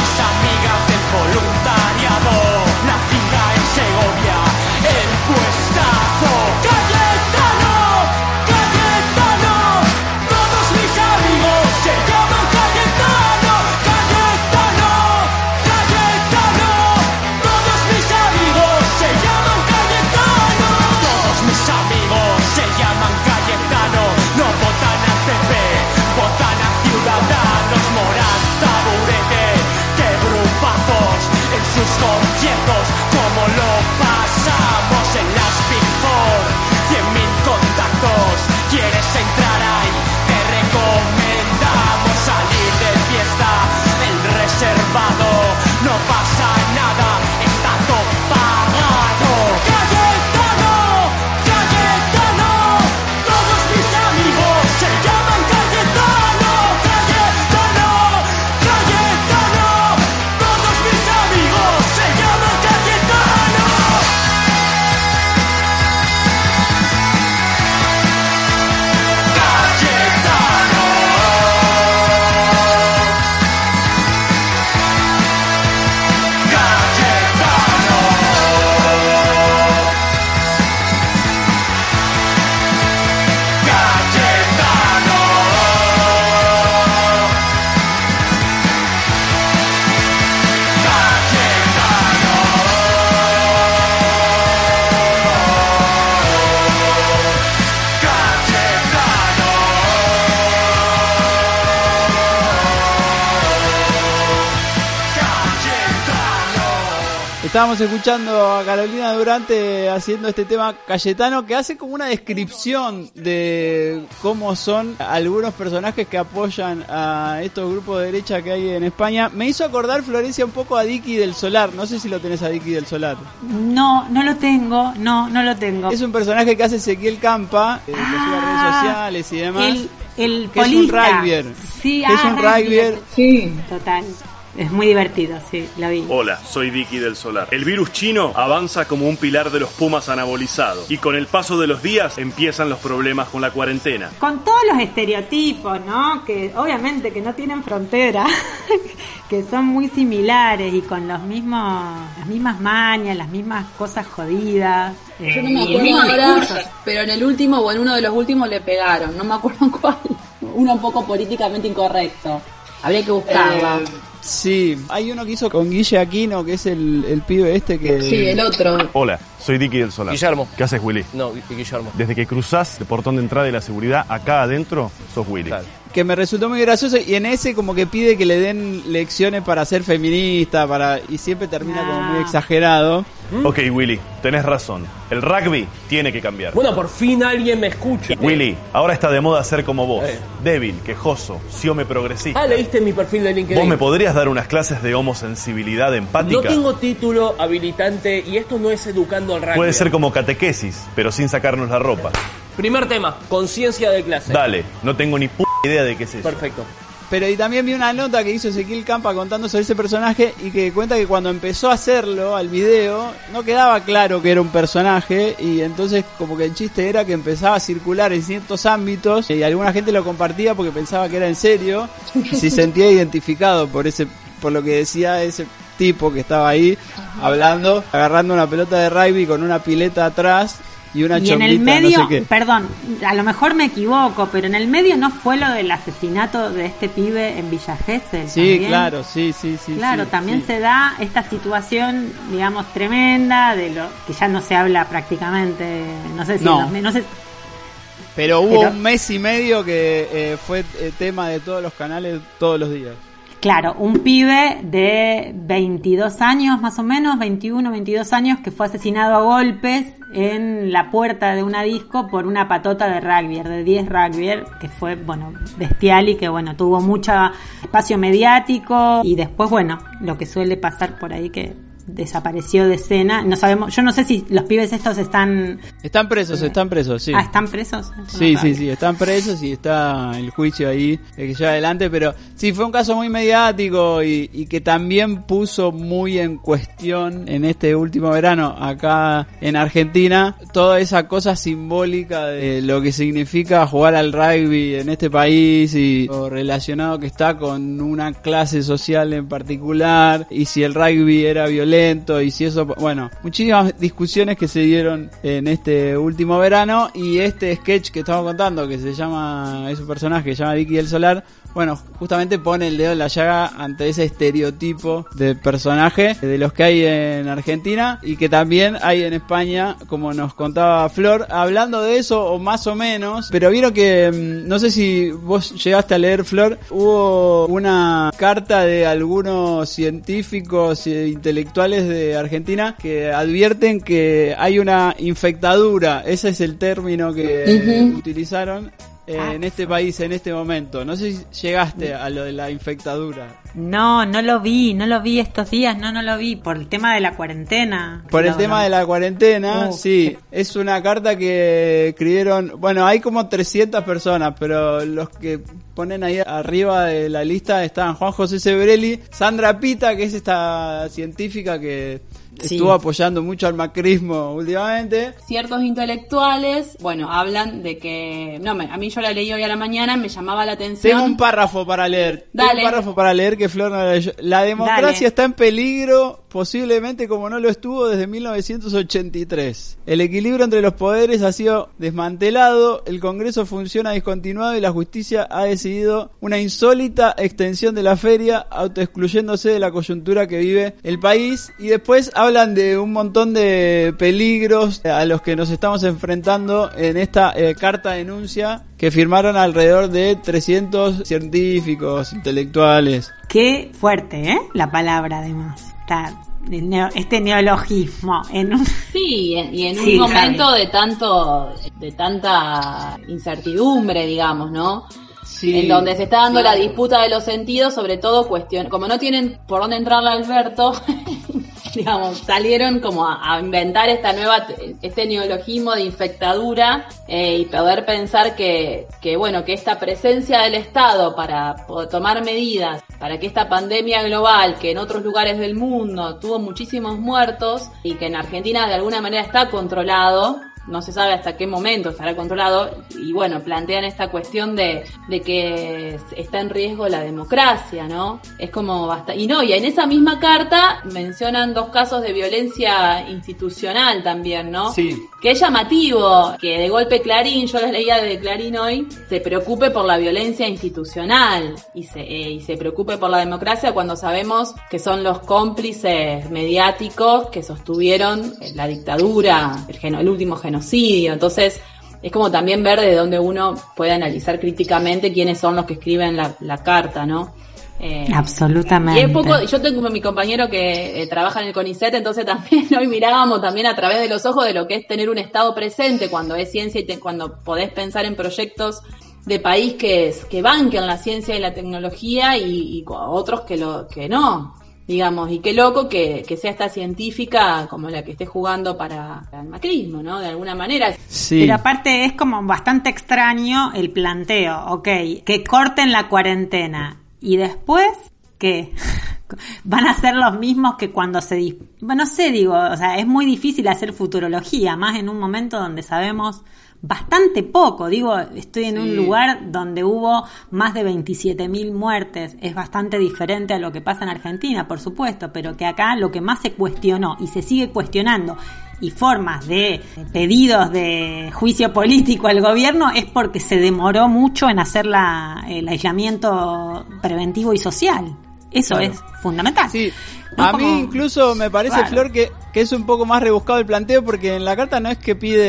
Estábamos escuchando a Carolina Durante haciendo este tema Cayetano que hace como una descripción de cómo son algunos personajes que apoyan a estos grupos de derecha que hay en España. Me hizo acordar Florencia un poco a Dicky del Solar. No sé si lo tenés a Dicky del Solar. No, no lo tengo, no, no lo tengo. Es un personaje que hace Ezequiel Campa, eh, que sube a redes sociales y demás. El, el que es un rugbyer. Sí, Que es ah, un rugbyer. Sí, total. Es muy divertido, sí, la vi. Hola, soy Vicky del Solar. El virus chino avanza como un pilar de los pumas anabolizado y con el paso de los días empiezan los problemas con la cuarentena. Con todos los estereotipos, ¿no? Que obviamente que no tienen frontera, que son muy similares y con los mismos, las mismas mañas, las mismas cosas jodidas. eh, Yo no me el mismo acuerdo ahora, pero en el último o en uno de los últimos le pegaron, no me acuerdo en cuál. Uno un poco políticamente incorrecto. Habría que buscarla. Eh, sí, hay uno que hizo con Guille Aquino, que es el, el pibe este que... Sí, el otro. Hola, soy Dicky del Solar. Guillermo. ¿Qué haces, Willy? No, Guillermo. Desde que cruzás el portón de entrada de la seguridad, acá adentro, sos Willy. Que me resultó muy gracioso y en ese como que pide que le den lecciones para ser feminista, para y siempre termina como muy exagerado. Ok, Willy, tenés razón. El rugby tiene que cambiar. Bueno, por fin alguien me escucha. Willy, ahora está de moda ser como vos. Eh. Débil, quejoso, siome progresista. Ah, leíste mi perfil de LinkedIn. ¿Vos me podrías dar unas clases de homosensibilidad empática? No tengo título habilitante y esto no es educando al rugby. Puede ser como catequesis, pero sin sacarnos la ropa. Primer tema, conciencia de clase. Dale, no tengo ni p idea de qué es eso. Perfecto. Pero y también vi una nota que hizo Ezequiel Campa contando sobre ese personaje y que cuenta que cuando empezó a hacerlo al video no quedaba claro que era un personaje y entonces como que el chiste era que empezaba a circular en ciertos ámbitos y alguna gente lo compartía porque pensaba que era en serio y se sentía identificado por ese por lo que decía ese tipo que estaba ahí hablando, agarrando una pelota de rugby con una pileta atrás y una Y en el medio, no sé qué. perdón, a lo mejor me equivoco, pero en el medio no fue lo del asesinato de este pibe en Villa Gesell. Sí, también. claro, sí, sí, sí. Claro, sí, también sí. se da esta situación, digamos, tremenda de lo que ya no se habla prácticamente, no sé si No. los no sé- Pero hubo Pero- un mes y medio que eh, fue eh, tema de todos los canales todos los días. Claro, un pibe de 22 años más o menos, 21, 22 años, que fue asesinado a golpes en la puerta de una disco por una patota de rugby, de 10 rugby, que fue, bueno, bestial y que, bueno, tuvo mucho espacio mediático. Y después, bueno, lo que suele pasar por ahí que desapareció de escena. No sabemos, yo no sé si los pibes estos están... Están presos, están presos, sí. Ah, ¿están presos? Sí, No sí, sí, están presos y está el juicio ahí eh, que lleva adelante, pero sí, fue un caso muy mediático y, y que también puso muy en cuestión en este último verano acá en Argentina toda esa cosa simbólica de lo que significa jugar al rugby en este país y lo relacionado que está con una clase social en particular y si el rugby era violento y si eso, bueno, muchísimas discusiones que se dieron en este último verano y este sketch que estamos contando que se llama, es un personaje que se llama Vicky del Solar, bueno, justamente pone el dedo en la llaga ante ese estereotipo de personaje de los que hay en Argentina y que también hay en España, como nos contaba Flor, hablando de eso o más o menos, pero vieron que, mm, no sé si vos llegaste a leer Flor, hubo una carta de algunos científicos e intelectuales de Argentina que advierten que hay una infectadura, ese es el término que utilizaron eh, en este país en este momento. No sé si llegaste a lo de la infectadura. No, no lo vi, no lo vi estos días, no, no lo vi, por el tema de la cuarentena. Por el tema no. de la cuarentena, Uh, sí, es una carta que escribieron, bueno, hay como 300 personas, pero los que ponen ahí arriba de la lista están Juan José Sebrelli, Sandra Pita, que es esta científica que Sí. estuvo apoyando mucho al macrismo últimamente. Ciertos intelectuales, bueno, hablan de que, no, me- a mí yo la leí hoy a la mañana, me llamaba la atención. Tengo un párrafo para leer. Tengo Dale. un párrafo para leer que Flor no la leyó. La democracia Dale. está en peligro, posiblemente como no lo estuvo desde 1983. El equilibrio entre los poderes ha sido desmantelado, el Congreso funciona discontinuado y la justicia ha decidido una insólita extensión de la feria, autoexcluyéndose de la coyuntura que vive el país. Y después hablan de un montón de peligros a los que nos estamos enfrentando en esta eh, carta denuncia que firmaron alrededor de 300 científicos, intelectuales. Qué fuerte, ¿eh? La palabra, además. Está- este neologismo en un... Sí, y en, un Sí, momento Javi. de tanto, de tanta incertidumbre, digamos, ¿no? En donde se está dando la disputa de los sentidos, sobre todo cuestión, como no tienen por dónde entrarle a Alberto, digamos, salieron como a, inventar esta nueva, este neologismo de infectadura eh, y poder pensar que, que, bueno, que esta presencia del Estado para tomar medidas para que esta pandemia global, que en otros lugares del mundo tuvo muchísimos muertos y que en Argentina de alguna manera está controlado, no se sabe hasta qué momento estará controlado y bueno, plantean esta cuestión de, de que está en riesgo la democracia, ¿no? Es como basta y no, y en esa misma carta mencionan dos casos de violencia institucional también, ¿no? Sí. Que es llamativo que de golpe Clarín, yo les leía de Clarín hoy, se preocupe por la violencia institucional y se, eh, y se preocupe por la democracia cuando sabemos que son los cómplices mediáticos que sostuvieron la dictadura, el, geno- el último genocidio. Entonces, es como también ver de dónde uno puede analizar críticamente quiénes son los que escriben la, la carta, ¿no? Eh, Absolutamente. y es poco, yo tengo mi compañero que eh, trabaja en el CONICET, entonces también hoy mirábamos también a través de los ojos de lo que es tener un Estado presente cuando es ciencia y te- cuando podés pensar en proyectos de país que, es- que banquen la ciencia y la tecnología y, y otros que lo que no, digamos, y qué loco que, que sea esta científica como la que esté jugando para, el macrismo, ¿no? De alguna manera. Pero aparte es como bastante extraño el planteo, ok, que corten la cuarentena y después, ¿qué? Van a ser los mismos que cuando se... dis- Bueno, no sé, digo, o sea, es muy difícil hacer futurología, más en un momento donde sabemos bastante poco. Digo, estoy en un lugar donde hubo más de 27.000 muertes. Es bastante diferente a lo que pasa en Argentina, por supuesto, pero que acá lo que más se cuestionó y se sigue cuestionando y formas de pedidos de juicio político al gobierno es porque se demoró mucho en hacer la, el aislamiento preventivo y social. Eso Claro. es fundamental. Sí. No A como- mí incluso me parece, Claro. Flor, que, que es un poco más rebuscado el planteo porque en la carta no es que pide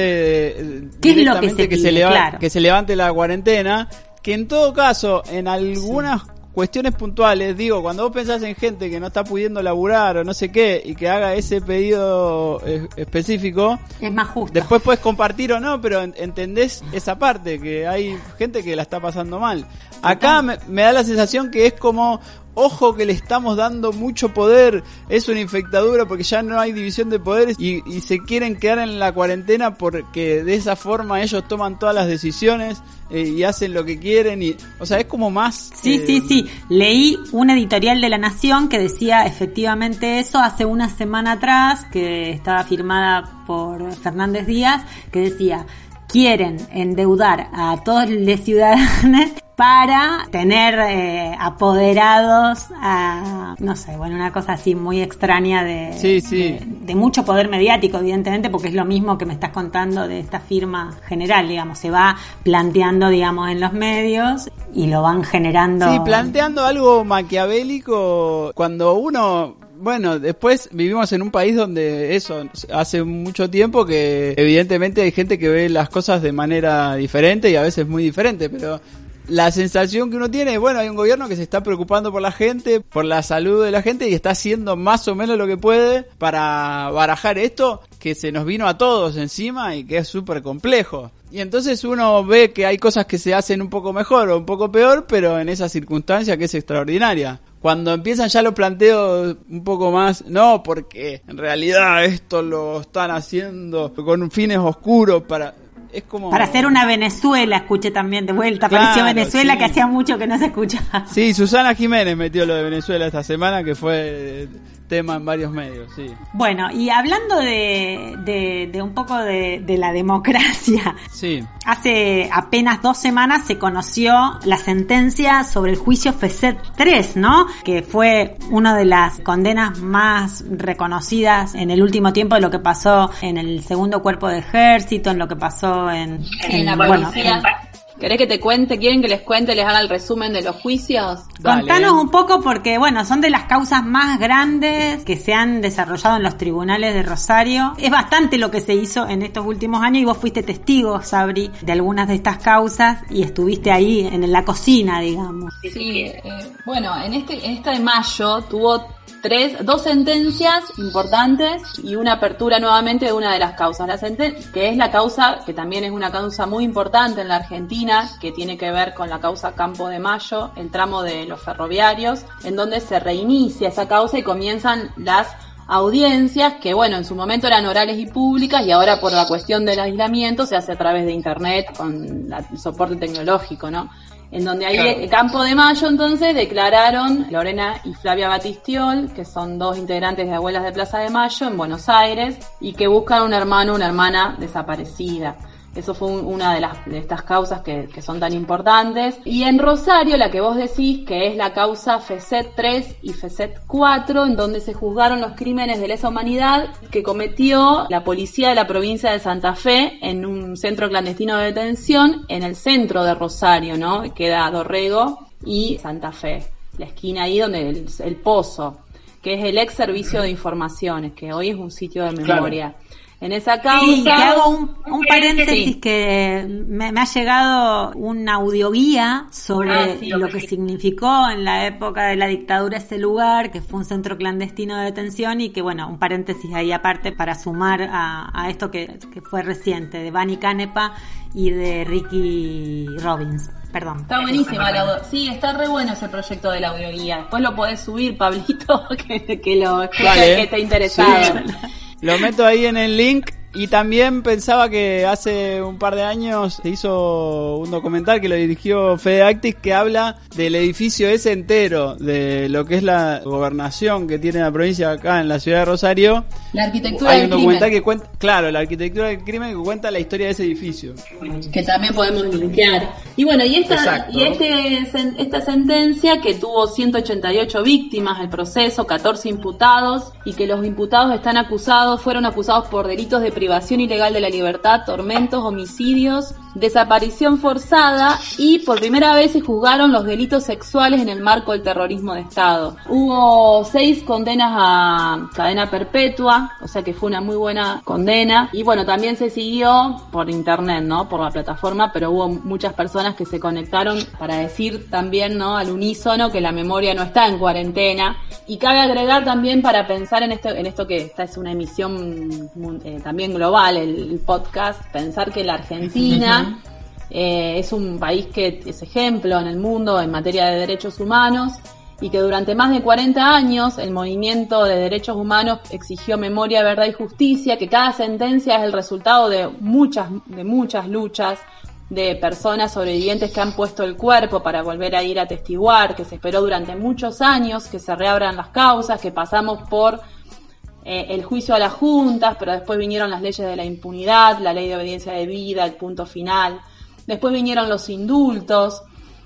eh, ¿Qué es lo que directamente se que, se pide? leva- Claro. que se levante la cuarentena, que en todo caso, en algunas cuestiones puntuales, digo, cuando vos pensás en gente que no está pudiendo laburar o no sé qué y que haga ese pedido eh, específico, Es más justo. Después puedes compartir o no, pero en- entendés esa parte, que hay gente que la está pasando mal. Acá me, me da la sensación que es como, ojo que le estamos dando mucho poder, es una infectadura porque ya no hay división de poderes y, y se quieren quedar en la cuarentena porque de esa forma ellos toman todas las decisiones eh, y hacen lo que quieren y, o sea, es como más... Sí, eh, sí, sí. Leí un editorial de La Nación que decía efectivamente eso hace una semana atrás, que estaba firmada por Fernández Díaz, que decía, quieren endeudar a todos los ciudadanos para tener eh, apoderados a, no sé, bueno, una cosa así muy extraña de, Sí, sí. de, de mucho poder mediático, evidentemente, porque es lo mismo que me estás contando de esta firma general, digamos, se va planteando, digamos, en los medios y lo van generando. Sí, planteando algo maquiavélico cuando uno, bueno, después vivimos en un país donde eso, hace mucho tiempo que evidentemente hay gente que ve las cosas de manera diferente y a veces muy diferente, pero la sensación que uno tiene es, bueno, hay un gobierno que se está preocupando por la gente, por la salud de la gente y está haciendo más o menos lo que puede para barajar esto que se nos vino a todos encima y que es súper complejo. Y entonces uno ve que hay cosas que se hacen un poco mejor o un poco peor, pero en esa circunstancia que es extraordinaria. Cuando empiezan ya los planteos un poco más, no, porque en realidad esto lo están haciendo con fines oscuros para... Es como... Para hacer una Venezuela, escuché también de vuelta. Claro, Apareció Venezuela sí. que hacía mucho que no se escuchaba. Sí, Susana Jiménez metió lo de Venezuela esta semana, que fue tema en varios medios, sí. Bueno, y hablando de, de, de un poco de, de la democracia, Sí. hace apenas dos semanas se conoció la sentencia sobre el juicio FECET 3, ¿no? Que fue una de las condenas más reconocidas en el último tiempo de lo que pasó en el segundo cuerpo de ejército, en lo que pasó en... En la bueno, policía. en- ¿Querés que te cuente? ¿Quieren que les cuente, les haga el resumen de los juicios? Contanos un poco porque, bueno, son de las causas más grandes que se han desarrollado en los tribunales de Rosario. Es bastante lo que se hizo en estos últimos años y vos fuiste testigo, Sabri, de algunas de estas causas y estuviste ahí en la cocina, digamos. Sí, eh, bueno, en este, en esta de mayo tuvo tres, dos sentencias importantes y una apertura nuevamente de una de las causas, la que es la causa, que también es una causa muy importante en la Argentina, que tiene que ver con la causa Campo de Mayo, el tramo de los ferroviarios, en donde se reinicia esa causa y comienzan las audiencias que bueno en su momento eran orales y públicas y ahora por la cuestión del aislamiento se hace a través de internet con el soporte tecnológico no en donde ahí Claro. el Campo de Mayo entonces declararon Lorena y Flavia Batistiol, que son dos integrantes de Abuelas de Plaza de Mayo en Buenos Aires y que buscan un hermano una hermana desaparecida. Eso fue un- una de, las, de estas causas que, que son tan importantes. Y en Rosario, la que vos decís, que es la causa FECET 3 y FECET 4, en donde se juzgaron los crímenes de lesa humanidad que cometió la policía de la provincia de Santa Fe en un centro clandestino de detención en el centro de Rosario, ¿no? Queda Dorrego y Santa Fe, la esquina ahí donde el, el pozo, que es el ex servicio de informaciones, que hoy es un sitio de Claro. En esa causa. Sí, que hago un, un paréntesis Sí. que me, me ha llegado una audioguía sobre Ah, sí, lo que significó en la época de la dictadura ese lugar, que fue un centro clandestino de detención y que, bueno, un paréntesis ahí aparte para sumar a, a esto que, que fue reciente, de Bani Canepa y de Ricky Robbins. Perdón. Está buenísima la audio- Sí, está re bueno ese proyecto de la audioguía. Después lo podés subir, Pablito, que, que lo que, que esté interesado. Sí. Lo meto ahí en el link y también pensaba que hace un par de años se hizo un documental que lo dirigió Fede Actis que habla del edificio ese entero, de lo que es la gobernación que tiene la provincia acá en la ciudad de Rosario. La arquitectura Hay del documental crimen. que cuenta, claro, la arquitectura del crimen que cuenta la historia de ese edificio. que también podemos linkear. Y bueno, y esta, Exacto. y este, esta sentencia que tuvo 188 víctimas el proceso, 14 imputados, y que los imputados están acusados, fueron acusados por delitos de privación ilegal de la libertad, tormentos, homicidios, desaparición forzada y por primera vez se juzgaron los delitos sexuales en el marco del terrorismo de Estado. Hubo seis condenas a cadena perpetua, o sea que fue una muy buena condena y bueno, también se siguió por internet, ¿no? Por la plataforma, pero hubo muchas personas que se conectaron para decir también, ¿no? Al unísono que la memoria no está en cuarentena y cabe agregar también para pensar en esto, en esto que esta es una emisión eh, también global, el, el podcast, pensar que la Argentina eh, es un país que es ejemplo en el mundo en materia de derechos humanos y que durante más de 40 años el movimiento de derechos humanos exigió memoria, verdad y justicia, que cada sentencia es el resultado de muchas, de muchas luchas de personas sobrevivientes que han puesto el cuerpo para volver a ir a testiguar, que se esperó durante muchos años que se reabran las causas, que pasamos por eh, el juicio a las juntas, pero después vinieron las leyes de la impunidad, la ley de obediencia de vida, el punto final, después vinieron los indultos,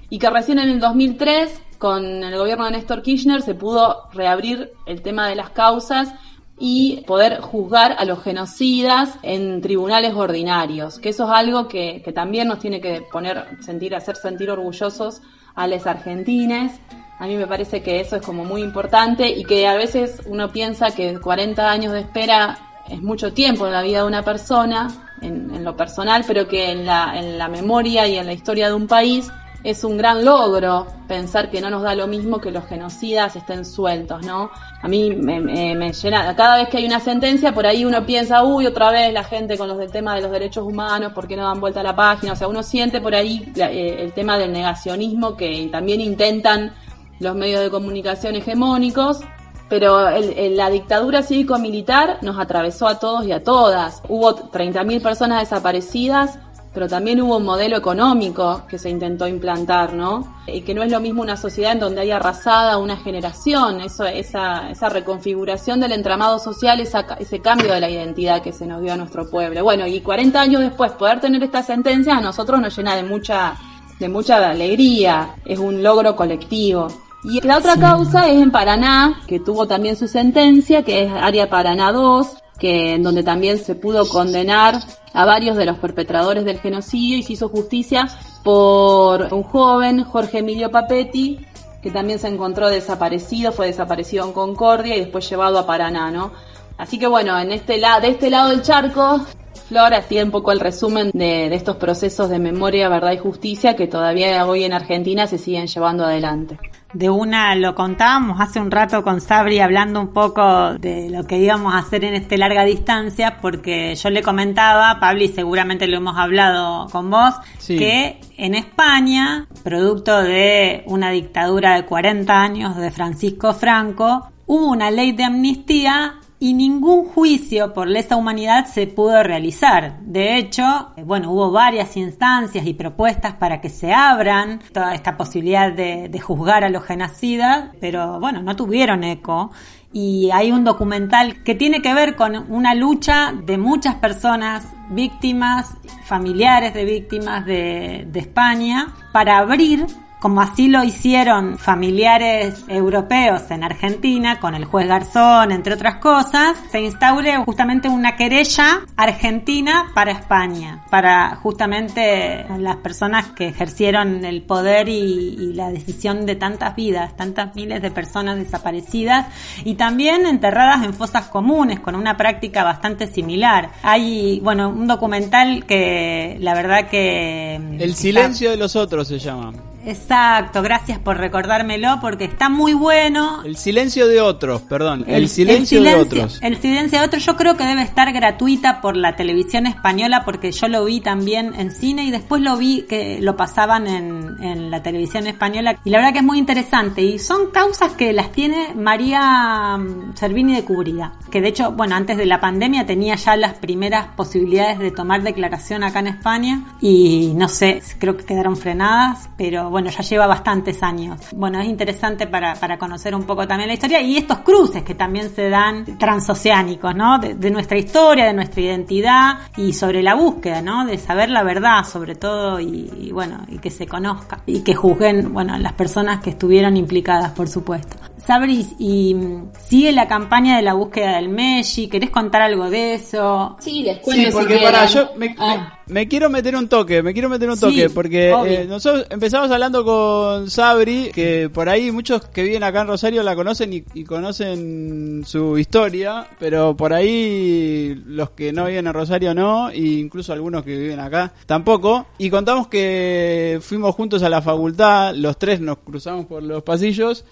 y que recién en el 2003, con el gobierno de Néstor Kirchner, se pudo reabrir el tema de las causas y poder juzgar a los genocidas en tribunales ordinarios, que eso es algo que, que también nos tiene que poner, sentir, hacer sentir orgullosos a los argentines. A mí me parece que eso es como muy importante y que a veces uno piensa que 40 años de espera es mucho tiempo en la vida de una persona, en, lo personal, pero que en la, en la memoria y en la historia de un país es un gran logro pensar que no nos da lo mismo que los genocidas estén sueltos, ¿no? A mí me, me, me, llena, cada vez que hay una sentencia, por ahí uno piensa, uy, otra vez la gente con los del tema de los derechos humanos, ¿por qué no dan vuelta a la página? O sea, uno siente por ahí la, eh, el tema del negacionismo que también intentan los medios de comunicación hegemónicos, pero el, la dictadura cívico-militar nos atravesó a todos y a todas. Hubo 30.000 personas desaparecidas, pero también hubo un modelo económico que se intentó implantar, ¿no? Y que no es lo mismo una sociedad en donde hay arrasada una generación, eso, esa, esa reconfiguración del entramado social, esa, ese cambio de la identidad que se nos dio a nuestro pueblo. Bueno, y 40 años después poder tener esta sentencia a nosotros nos llena de mucha, de mucha alegría, es un logro colectivo. Y la otra sí. causa es en Paraná, que tuvo también su sentencia, que es Área Paraná 2, que en donde también se pudo condenar a varios de los perpetradores del genocidio y se hizo justicia por un joven, Jorge Emilio Papetti, que también se encontró desaparecido, fue desaparecido en Concordia y después llevado a Paraná, ¿no? Así que bueno, en este lado, de este lado del charco, Flor hacía un poco el resumen de, de estos procesos de memoria, verdad y justicia que todavía hoy en Argentina se siguen llevando adelante de una lo contábamos hace un rato con Sabri hablando un poco de lo que íbamos a hacer en este larga distancia, porque yo le comentaba, Pablo, y seguramente lo hemos hablado con vos, sí. que en España, producto de una dictadura de 40 años de Francisco Franco, hubo una ley de amnistía y ningún juicio por lesa humanidad se pudo realizar. De hecho, bueno, hubo varias instancias y propuestas para que se abran toda esta posibilidad de, juzgar a los genocidas, pero bueno, no tuvieron eco y hay un documental que tiene que ver con una lucha de muchas personas víctimas, familiares de víctimas de España, para abrir como así lo hicieron familiares europeos en Argentina con el juez Garzón, entre otras cosas, se instaure justamente una querella argentina para España, para justamente las personas que ejercieron el poder y, y la decisión de tantas vidas, tantas miles de personas desaparecidas y también enterradas en fosas comunes con una práctica bastante similar. Hay, bueno, un documental que la verdad que... El silencio de los otros se llama. Exacto, gracias por recordármelo porque está muy bueno. El silencio de otros, perdón. El, el, silencio, el silencio, de otros. El silencio de otros yo creo que debe estar gratuita por la televisión española porque yo lo vi también en cine y después lo vi que lo pasaban en, en la televisión española y la verdad que es muy interesante y son causas que las tiene María mm, Servini de Cubrida, que de hecho, bueno, antes de la pandemia tenía ya las primeras posibilidades de tomar declaración acá en España y no sé, creo que quedaron frenadas, pero bueno, ya lleva bastantes años. Bueno, es interesante para, para conocer un poco también la historia y estos cruces que también se dan transoceánicos, ¿no? De, de, nuestra historia, de nuestra identidad y sobre la búsqueda, ¿no? De saber la verdad sobre todo y, y bueno, y que se conozca y que juzguen, bueno, las personas que estuvieron implicadas, por supuesto. Sabris, y mm, sigue la campaña de la búsqueda del Meshi, ¿querés contar algo de eso? Sí, les Sí, porque para yo me, me- me quiero meter un toque, me quiero meter un Sí, toque, porque eh, nosotros empezamos hablando con Sabri, que por ahí muchos que viven acá en Rosario la conocen y, y conocen su historia, pero por ahí los que no viven en Rosario no, e incluso algunos que viven acá tampoco. Y contamos que fuimos juntos a la facultad, los tres nos cruzamos por los pasillos,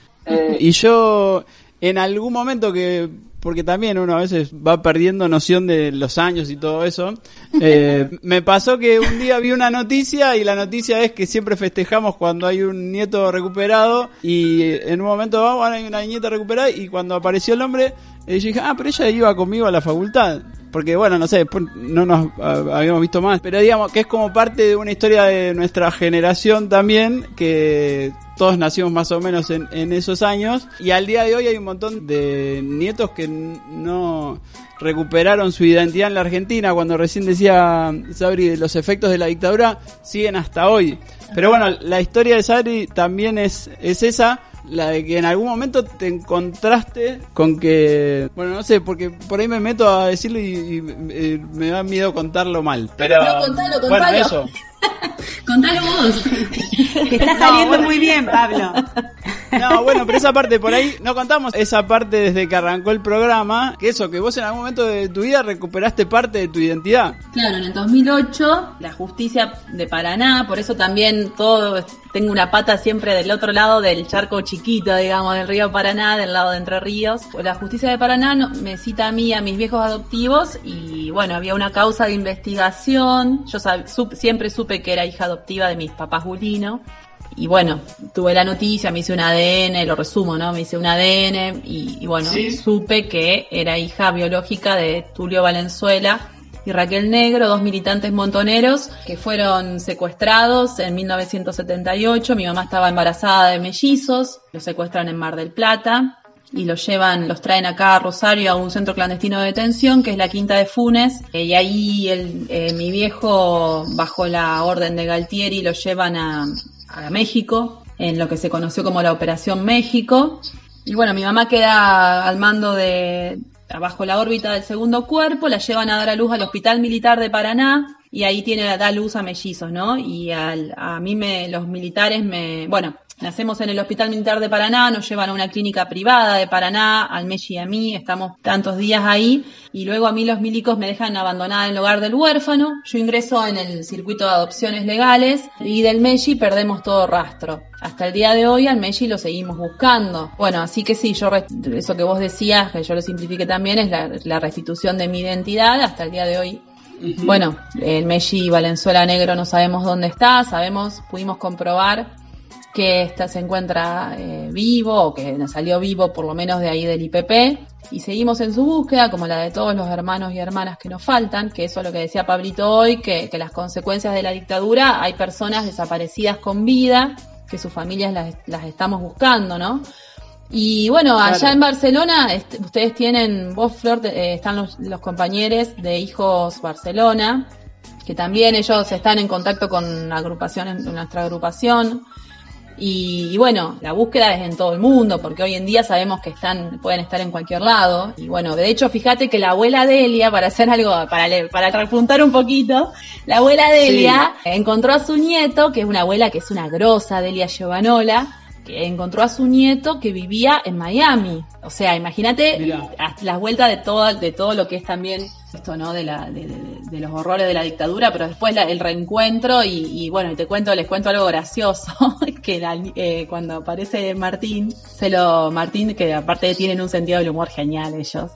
y yo en algún momento que porque también uno a veces va perdiendo noción de los años y todo eso. eh, me pasó que un día vi una noticia y la noticia es que siempre festejamos cuando hay un nieto recuperado y en un momento vamos, ahora hay una nieta recuperada y cuando apareció el hombre, eh, yo dije, ah, pero ella iba conmigo a la facultad. Porque bueno, no sé, después no nos habíamos visto más. Pero digamos que es como parte de una historia de nuestra generación también, que todos nacimos más o menos en, en esos años. Y al día de hoy hay un montón de nietos que no recuperaron su identidad en la Argentina. Cuando recién decía Sabri de los efectos de la dictadura, siguen hasta hoy. Pero bueno, la historia de Sabri también es, es esa. La de que en algún momento te encontraste con que, bueno, no sé, porque por ahí me meto a decirlo y, y, me da miedo contarlo mal. Pero, No, contalo, bueno, contalo. eso. Contalo vos. Te está saliendo muy bien, Pablo. No, bueno, pero esa parte por ahí, no contamos esa parte desde que arrancó el programa, que eso, que vos en algún momento de tu vida recuperaste parte de tu identidad. Claro, en el 2008 la justicia de Paraná, por eso también todo tengo una pata siempre del otro lado del charco chiquito, digamos, del río Paraná, del lado de Entre Ríos. La justicia de Paraná me cita a mí, a mis viejos adoptivos, y bueno, había una causa de investigación. Yo sab- sup- siempre supe que era hija adoptiva de mis papás Julino. Y bueno, tuve la noticia, me hice un ADN, lo resumo, ¿no? Me hice un ADN y, y bueno, Sí. supe que era hija biológica de Tulio Valenzuela y Raquel Negro, dos militantes montoneros que fueron secuestrados en 1978. Mi mamá estaba embarazada de mellizos, los secuestran en Mar del Plata y los llevan, los traen acá a Rosario a un centro clandestino de detención que es la Quinta de Funes Eh, y ahí el, eh, mi viejo bajo la orden de Galtieri lo llevan a, a México en lo que se conoció como la Operación México y bueno mi mamá queda al mando de bajo la órbita del segundo cuerpo la llevan a dar a luz al Hospital Militar de Paraná y ahí tiene da luz a mellizos, ¿no? Y al- a mí me, los militares me, bueno, nacemos en el Hospital Militar de Paraná, nos llevan a una clínica privada de Paraná, al Meshi y a mí, estamos tantos días ahí, y luego a mí los milicos me dejan abandonada en el hogar del huérfano, yo ingreso en el circuito de adopciones legales, y del Meshi perdemos todo rastro. Hasta el día de hoy al Meshi lo seguimos buscando. Bueno, así que sí, yo, eso que vos decías, que yo lo simplifique también, es la, la restitución de mi identidad, hasta el día de hoy bueno, el Messi Valenzuela Negro no sabemos dónde está, sabemos, pudimos comprobar que esta se encuentra eh, vivo o que salió vivo por lo menos de ahí del IPP y seguimos en su búsqueda como la de todos los hermanos y hermanas que nos faltan, que eso es lo que decía Pablito hoy, que, que las consecuencias de la dictadura hay personas desaparecidas con vida, que sus familias las, las estamos buscando, ¿no? Y bueno, allá Claro. en Barcelona, este, ustedes tienen, vos Flor, eh, están los, los compañeros de Hijos Barcelona, que también ellos están en contacto con agrupaciones, nuestra agrupación. Y, y bueno, la búsqueda es en todo el mundo, porque hoy en día sabemos que están, pueden estar en cualquier lado. Y bueno, de hecho, fíjate que la abuela Delia, para hacer algo, para, le- para repuntar un poquito, la abuela Delia encontró a su nieto, que es una abuela que es una grosa, Delia Giovanola, que encontró a su nieto que vivía en Miami. O sea, imagínate hasta las vueltas de todo, de todo lo que es también esto, ¿no? De, la, de, de- de los horrores de la dictadura, pero después la- el reencuentro y, y bueno, y te cuento, les cuento algo gracioso, que la- eh, cuando aparece Martín, se lo, Martín, que aparte tienen un sentido del humor genial ellos.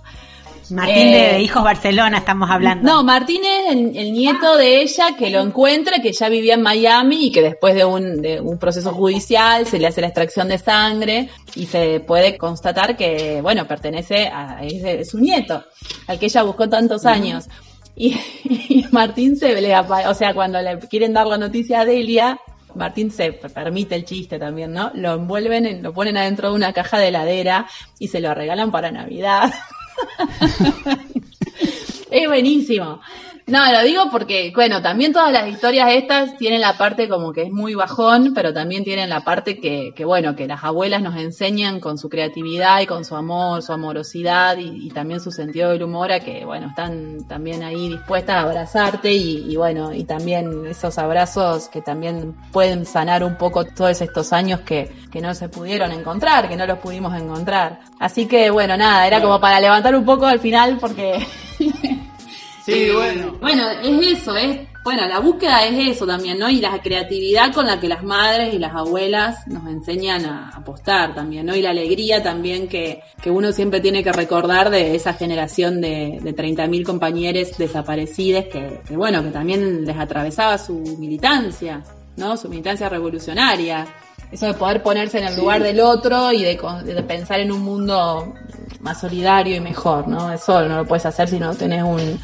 Martín de, Eh, de Hijos Barcelona estamos hablando. No, Martín es el, el nieto de ella que lo encuentra, que ya vivía en Miami y que después de un, de un proceso judicial se le hace la extracción de sangre y se puede constatar que, bueno, pertenece a ese, es su nieto, al que ella buscó tantos años. Y, y Martín se le o sea, cuando le quieren dar la noticia a Delia, Martín se permite el chiste también, ¿no? Lo envuelven, en- lo ponen adentro de una caja de heladera y se lo regalan para Navidad. es buenísimo. No, lo digo porque, bueno, también todas las historias estas tienen la parte como que es muy bajón, pero también tienen la parte que, que bueno, que las abuelas nos enseñan con su creatividad y con su amor, su amorosidad y, y también su sentido del humor a que, bueno, están también ahí dispuestas a abrazarte y, y bueno, y también esos abrazos que también pueden sanar un poco todos estos años que, que no se pudieron encontrar, que no los pudimos encontrar. Así que, bueno, nada, era como para levantar un poco al final porque... Sí, bueno. Bueno, es eso, es, bueno, la búsqueda es eso también, ¿no? Y la creatividad con la que las madres y las abuelas nos enseñan a apostar también, ¿no? Y la alegría también que, que uno siempre tiene que recordar de esa generación de, de 30.000 compañeros desaparecidos que, que, bueno, que también les atravesaba su militancia, ¿no? Su militancia revolucionaria. Eso de poder ponerse en el Sí. lugar del otro y de, de pensar en un mundo más solidario y mejor, ¿no? Eso no lo puedes hacer si no tenés un,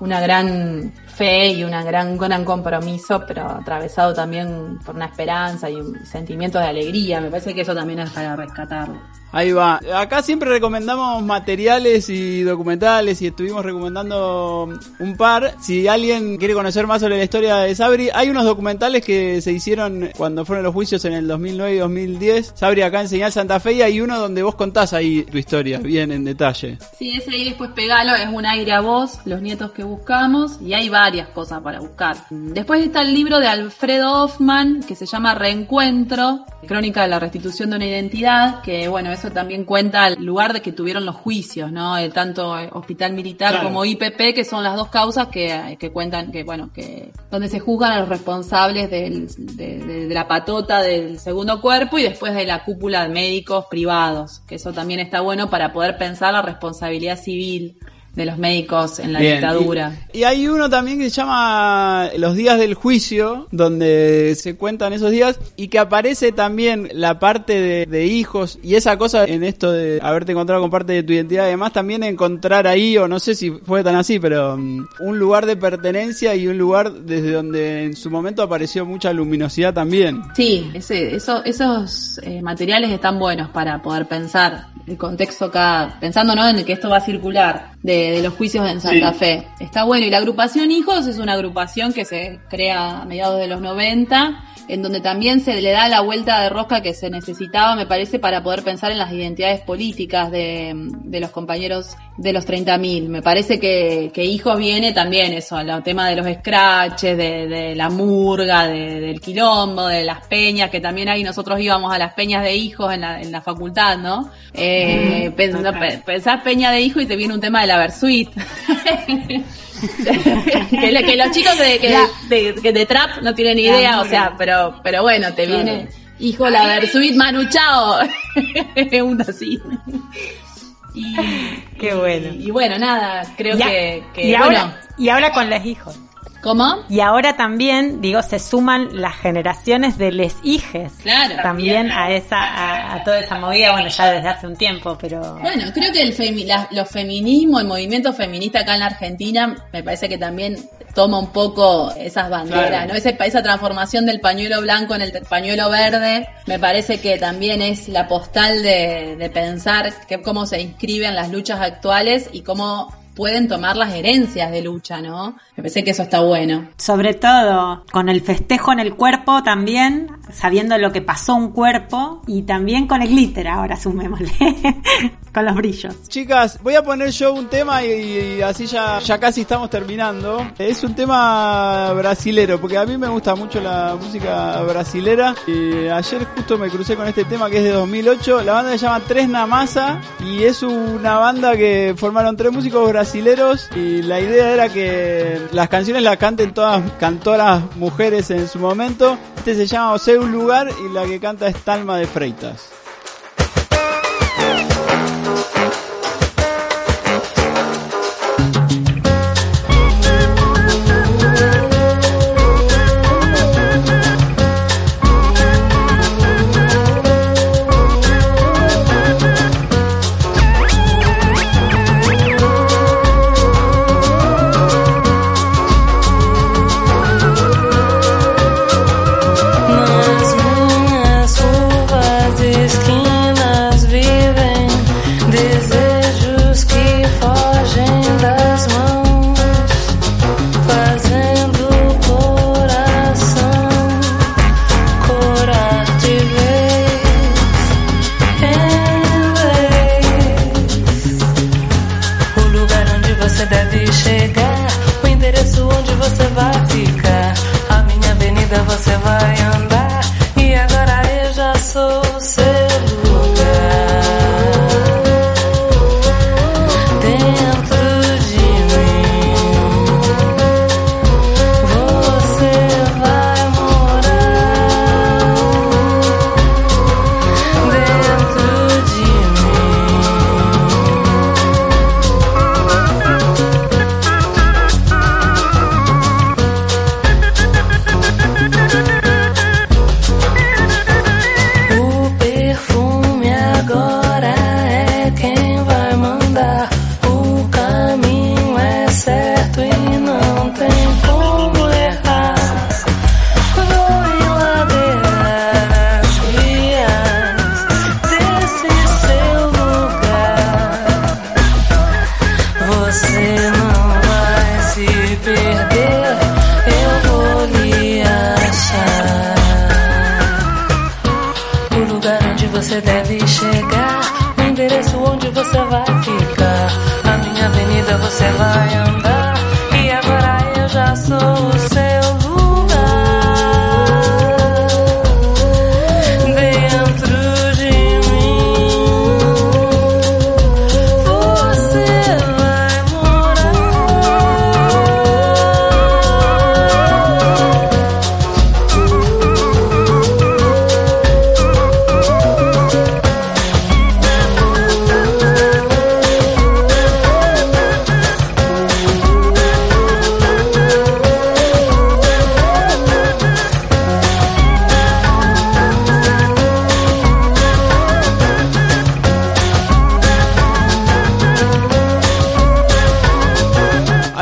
una gran fe y una gran, gran compromiso, pero atravesado también por una esperanza y un sentimiento de alegría. Me parece que eso también es para rescatarlo. Ahí va. Acá siempre recomendamos materiales y documentales y estuvimos recomendando un par. Si alguien quiere conocer más sobre la historia de Sabri, hay unos documentales que se hicieron cuando fueron los juicios en el 2009 y 2010. Sabri acá en Señal Santa Fe y hay uno donde vos contás ahí tu historia, bien en detalle. Sí, ese ahí después pegalo, es un aire a voz, los nietos que buscamos, y hay varias cosas para buscar. Después está el libro de Alfredo Hoffman, que se llama Reencuentro, Crónica de la Restitución de una Identidad, que bueno, eso también cuenta el lugar de que tuvieron los juicios, ¿no? El tanto eh, Hospital Militar Claro. como IPP, que son las dos causas que, que cuentan, que bueno, que donde se juzgan a los responsables del- de, de- de la patota del segundo cuerpo y después de la cúpula de médicos privados, que eso también está bueno para poder pensar la responsabilidad civil de los médicos en la Bien, dictadura. Y, y hay uno también que se llama Los días del juicio, donde se cuentan esos días y que aparece también la parte de, de hijos y esa cosa en esto de haberte encontrado con parte de tu identidad, además también encontrar ahí, o no sé si fue tan así, pero mm, un lugar de pertenencia y un lugar desde donde en su momento apareció mucha luminosidad también. Sí, ese, eso, esos eh, materiales están buenos para poder pensar el contexto acá, pensando ¿no? en el que esto va a circular de, de los juicios en Santa Sí. Fe. Está bueno. Y la agrupación Hijos es una agrupación que se crea a mediados de los 90, en donde también se le da la vuelta de rosca que se necesitaba, me parece, para poder pensar en las identidades políticas de, de los compañeros de los 30.000. Me parece que, que Hijos viene también eso, el tema de los scratches, de, de la murga, de- del quilombo, de las peñas, que también ahí nosotros íbamos a las peñas de hijos en la, en la facultad, ¿no? Eh, Mm, pens- total. pe- pensás peña de hijo y te viene un tema de la Versuit. que, le- que los chicos de, que, de, trap no tienen La idea, o sea, pero, pero bueno, te Claro. viene hijo la Versuit Manu Chao. un así. Y, Qué bueno. y bueno, nada, creo Y a- que, que, y, bueno, ahora, y ahora con los hijos. ¿Cómo? Y ahora también, digo, se suman las generaciones de les hijes. Claro. También a esa, a, a toda esa movida, bueno, ya desde hace un tiempo, pero. Bueno, creo que el femi- la- los feminismos, el movimiento feminista acá en la Argentina, me parece que también toma un poco esas banderas, Claro. ¿no? Ese- esa transformación del pañuelo blanco en el pañuelo verde, me parece que también es la postal de, de pensar que cómo se inscriben las luchas actuales y cómo pueden tomar las herencias de lucha, ¿no? Me parece que eso está bueno. Sobre todo con el festejo en el cuerpo también, sabiendo lo que pasó un cuerpo y también con el glitter ahora, sumémosle, Chicas, voy a poner yo un tema y, así ya, ya casi estamos terminando. Es un tema brasilero, porque a mí me gusta mucho la música brasilera. Y ayer justo me crucé con este tema que es de 2008. La banda se llama Tres Namasa y es una banda que formaron tres músicos brasileros y la idea era que las canciones las canten todas cantoras mujeres en su momento. Este se llama O sea un lugar y la que canta es Talma de Freitas.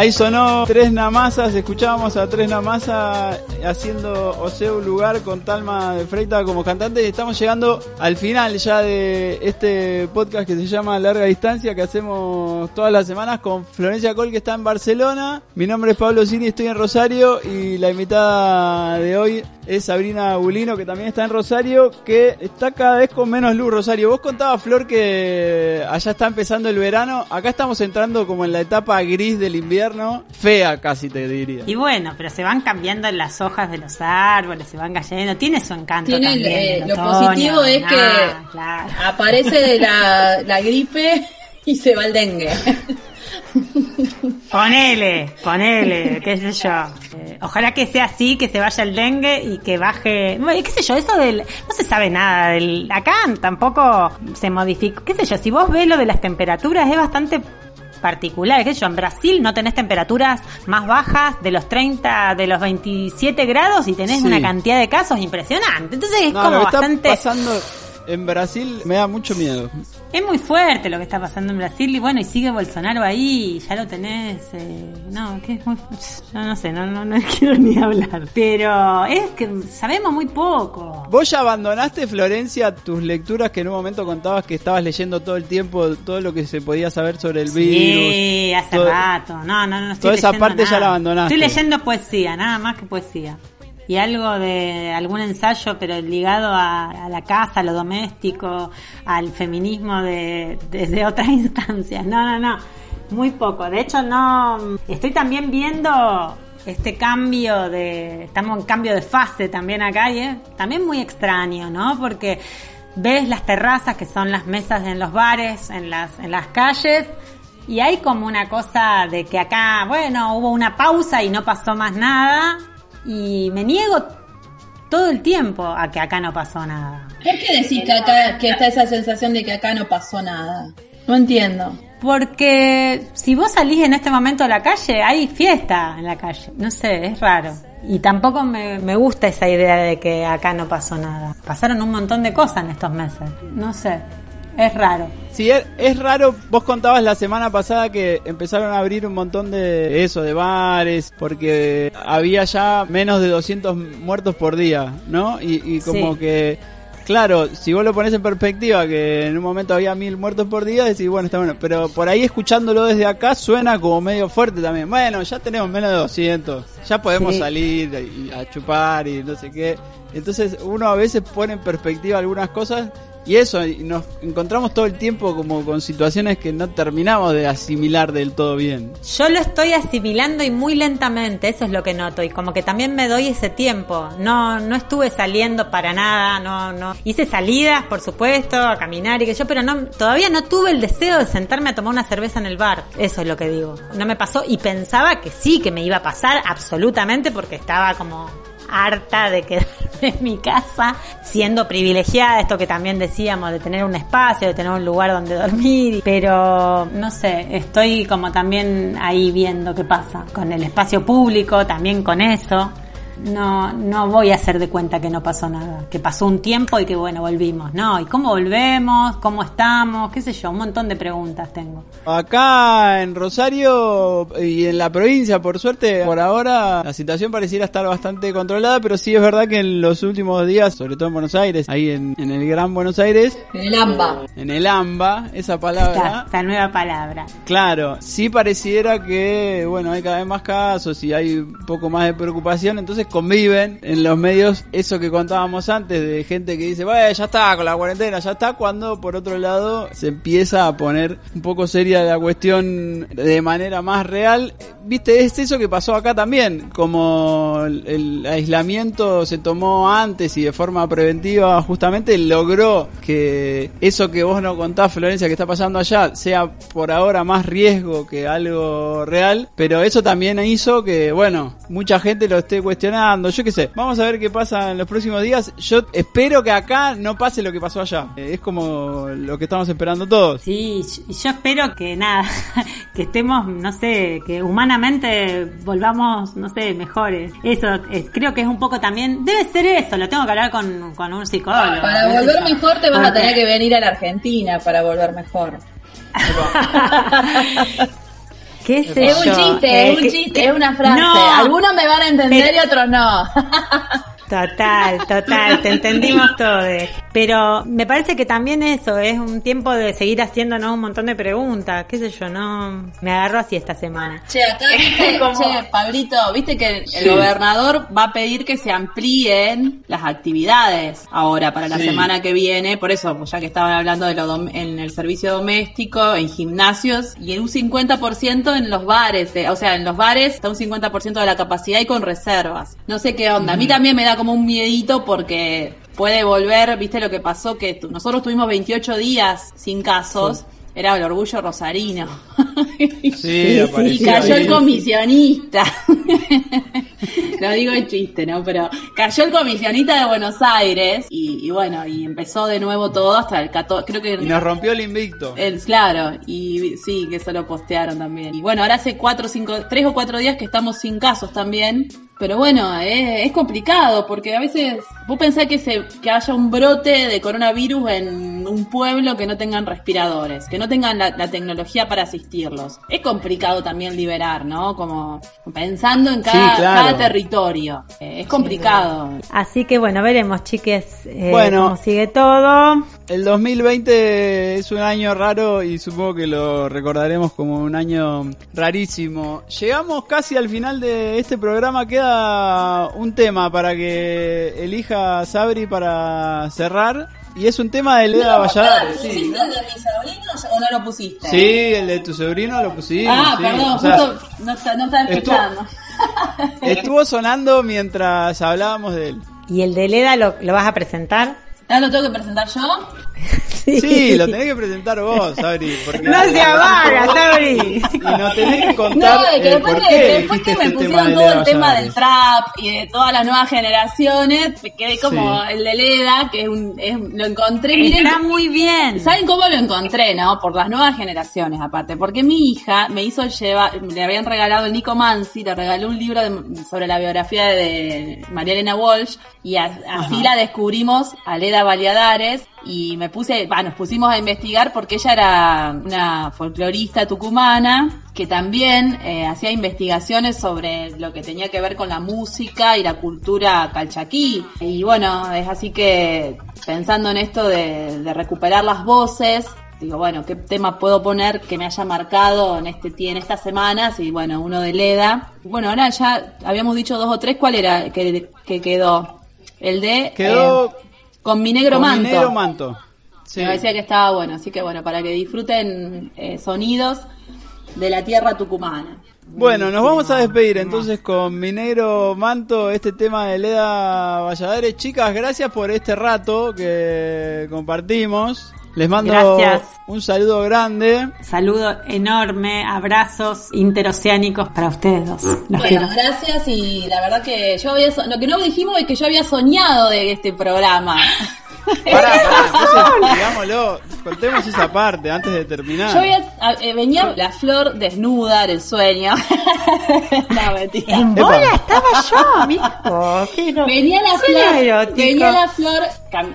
Ahí sonó Tres Namasas, escuchábamos a Tres Namasa haciendo Oseo Lugar con Talma de Freita como cantante y estamos llegando al final ya de este podcast que se llama Larga Distancia que hacemos todas las semanas con Florencia Col que está en Barcelona. Mi nombre es Pablo Cini, estoy en Rosario y la invitada de hoy es Sabrina Bulino que también está en Rosario que está cada vez con menos luz Rosario. Vos contabas Flor que allá está empezando el verano, acá estamos entrando como en la etapa gris del invierno, fea casi te diría. Y bueno, pero se van cambiando las hojas de los árboles, se van cayendo, tiene su encanto Tiene, también. eh, el lo otoño, positivo es que claro. aparece la, la gripe y se va el dengue. Ponele, ponele, qué sé yo. Eh, ojalá que sea así, que se vaya el dengue y que baje. Bueno, qué sé yo, eso del. No se sabe nada. Del, acá tampoco se modificó. Qué sé yo, si vos ves lo de las temperaturas, es bastante particular. Qué sé yo, en Brasil no tenés temperaturas más bajas de los 30, de los 27 grados y tenés Sí. una cantidad de casos impresionante. Entonces es No, como bastante. pasando en Brasil me da mucho miedo. Es muy fuerte lo que está pasando en Brasil y bueno, y sigue Bolsonaro ahí, y ya lo tenés, eh, no, que es muy, no, no sé, no, no, no quiero ni hablar, pero es que sabemos muy poco. ¿Vos ya abandonaste, Florencia, tus lecturas que en un momento contabas que estabas leyendo todo el tiempo todo lo que se podía saber sobre el virus? Sí, hace todo- rato, no, no, no estoy toda esa parte ya la abandonaste. Estoy leyendo poesía, nada más que poesía. Y algo de algún ensayo, pero ligado a, la casa, a lo doméstico, al feminismo de, desde otras instancias. No, no, no, muy poco. De hecho, no. Estoy también viendo este cambio de. Estamos en cambio de fase también acá y también muy extraño, ¿no? Porque ves las terrazas que son las mesas en los bares, en las, en las calles. Y hay como una cosa de que acá, bueno, hubo una pausa y no pasó más nada. Y me niego todo el tiempo a que acá no pasó nada. ¿Por qué decís que acá que está esa sensación de que acá no pasó nada? No entiendo. Porque si vos salís en este momento a la calle, hay fiesta en la calle. No sé, es raro. Y tampoco me, me gusta esa idea de que acá no pasó nada. Pasaron un montón de cosas en estos meses. No sé, es raro. Sí, es, es raro, vos contabas la semana pasada que empezaron a abrir un montón de eso, de bares, porque había ya menos de 200 muertos por día, ¿no? Y, y como Sí. que, claro, si vos lo pones en perspectiva, que en un momento había mil muertos por día, decís, bueno, está bueno, pero por ahí escuchándolo desde acá suena como medio fuerte también. Bueno, ya tenemos menos de 200, ya podemos Sí. salir y- a chupar y no sé qué. Entonces uno a veces pone en perspectiva algunas cosas y eso, y nos encontramos todo el tiempo como con situaciones que no terminamos de asimilar del todo bien. Yo lo estoy asimilando y muy lentamente, eso es lo que noto y como que también me doy ese tiempo. No no estuve saliendo para nada, no no hice salidas, por supuesto, a caminar y que yo, pero no todavía no tuve el deseo de sentarme a tomar una cerveza en el bar. Eso es lo que digo. No me pasó y pensaba que sí, que me iba a pasar absolutamente porque estaba como harta de quedarme en mi casa, siendo privilegiada, esto que también decíamos, de tener un espacio, de tener un lugar donde dormir, pero no sé, estoy como también ahí viendo qué pasa con el espacio público, también con eso. No, no voy a hacer de cuenta que no pasó nada, que pasó un tiempo y que bueno, volvimos, ¿no? ¿Y cómo volvemos? ¿Cómo estamos? ¿Qué sé yo? Un montón de preguntas tengo. Acá en Rosario y en la provincia, por suerte, por ahora la situación pareciera estar bastante controlada, pero sí es verdad que en los últimos días, sobre todo en Buenos Aires, ahí en, en el Gran Buenos Aires, En el AMBA. en el AMBA, esa palabra, Esta, esta nueva palabra. Claro, sí pareciera que, bueno, hay cada vez más casos y hay un poco más de preocupación, entonces conviven en los medios eso que contábamos antes de gente que dice, bueno, ya está con la cuarentena, ya está, cuando por otro lado se empieza a poner un poco seria la cuestión de manera más real. Viste, es eso que pasó acá también, como el, aislamiento se tomó antes y de forma preventiva, justamente logró que eso que vos no contás, Florencia, que está pasando allá, sea por ahora más riesgo que algo real, pero eso también hizo que, bueno, mucha gente lo esté cuestionando, yo qué sé, vamos a ver qué pasa en los próximos días, yo espero que acá no pase lo que pasó allá, Eh, es como lo que estamos esperando todos. Sí, y yo espero que nada, que estemos, no sé, que humanamente volvamos, no sé, mejores. Eso, eh, creo que es un poco también, debe ser eso, lo tengo que hablar con, con un psicólogo. Para no sé volver mejor te vas a tener que venir a la Argentina para volver mejor. ¿Qué sé Es un chiste, Eh, es un chiste, que- es una frase. No. Algunos me van a entender Pero- y otros no. Total, total, te entendimos todos. Pero me parece que también eso es un tiempo de seguir haciéndonos un montón de preguntas. ¿Qué sé yo? No me agarro así esta semana. Che, acá viste, che, Pablito, viste que el Sí. gobernador va a pedir que se amplíen las actividades ahora para la Sí. semana que viene, por eso, pues ya que estaban hablando de lo dom- en el servicio doméstico, en gimnasios y en un 50% en los bares, eh, o sea, en los bares está un 50% de la capacidad y con reservas. No sé qué onda, a mí también me da como un miedito porque puede volver, viste lo que pasó, que nosotros tuvimos 28 días sin casos. Era el orgullo rosarino. Sí, y cayó ahí. el comisionista. Lo digo en chiste, ¿no? Pero cayó el comisionista de Buenos Aires y, y bueno, y empezó de nuevo todo hasta el 14, creo que... Y nos rompió el invicto. El, claro, y sí, que eso lo postearon también. Y bueno, ahora hace cuatro, cinco, tres o cuatro días que estamos sin casos también. Pero bueno, es, es complicado porque a veces vos pensás que, se, que haya un brote de coronavirus en un pueblo que no tengan respiradores, que no tengan la, la tecnología para asistirlos. Es complicado también liberar, ¿no? Como pensando en cada, Sí, claro. cada territorio. Eh, es complicado. Así que bueno, veremos, chiques, eh, Bueno. cómo sigue todo. El 2020 es un año raro y supongo que lo recordaremos como un año rarísimo. Llegamos casi al final de este programa. Queda un tema para que elija Sabri para cerrar. Y es un tema de Leda Valladares. Sí, ¿Pusiste el de mis sobrinos o no lo pusiste? Sí, el de tu sobrino lo pusimos. Ah, sí. perdón, O sea, justo no, está- no estaba estuvo- escuchando. estuvo sonando mientras hablábamos de él. ¿Y el de Leda lo, lo vas a presentar? ¿Ah, lo tengo que presentar yo? Sí, lo tenés que presentar vos, Sabri. Porque No sea vaga, Sabri. Y nos tenés que contar No, es que el después, por que, qué después que me este pusieron todo el tema del trap y de todas las nuevas generaciones, me quedé como Sí. el de Leda, que es un, es- lo encontré, miren. Está muy bien. ¿Saben cómo lo encontré, no? Por las nuevas generaciones, aparte. Porque mi hija me hizo llevar, le habían regalado el Nico Mansi, le regaló un libro de- sobre la biografía de María Elena Walsh, y a- así la descubrimos a Leda Valladares, y me puse, va, nos pusimos a investigar porque ella era una folclorista tucumana que también eh, hacía investigaciones sobre lo que tenía que ver con la música y la cultura calchaquí. Y bueno, es así que pensando en esto de, de recuperar las voces, digo, bueno, ¿qué tema puedo poner que me haya marcado en este en estas semanas? Y bueno, uno de Leda. Bueno, ahora ya habíamos dicho dos o tres, ¿cuál era que, que quedó? El de... Quedó eh, con mi negro con mi manto. negro manto. Sí. Me parecía que estaba bueno, así que bueno, para que disfruten eh, sonidos de la tierra tucumana. Bueno, nos vamos a despedir entonces con mi negro manto, este tema de Leda Valladares. Chicas, gracias por este rato que compartimos. Les mando Gracias. un saludo grande. Saludo enorme, abrazos interoceánicos para ustedes dos. Los Bueno, quiero. gracias y la verdad que yo había, so- lo que no dijimos es que yo había soñado de este programa. Pará, pará, entonces, digámoslo, contemos esa parte antes de terminar. Yo había, a- eh, venía la flor desnuda en el sueño. no, mentira. En bola estaba yo, mijo. Venía la flor, erótico. venía la flor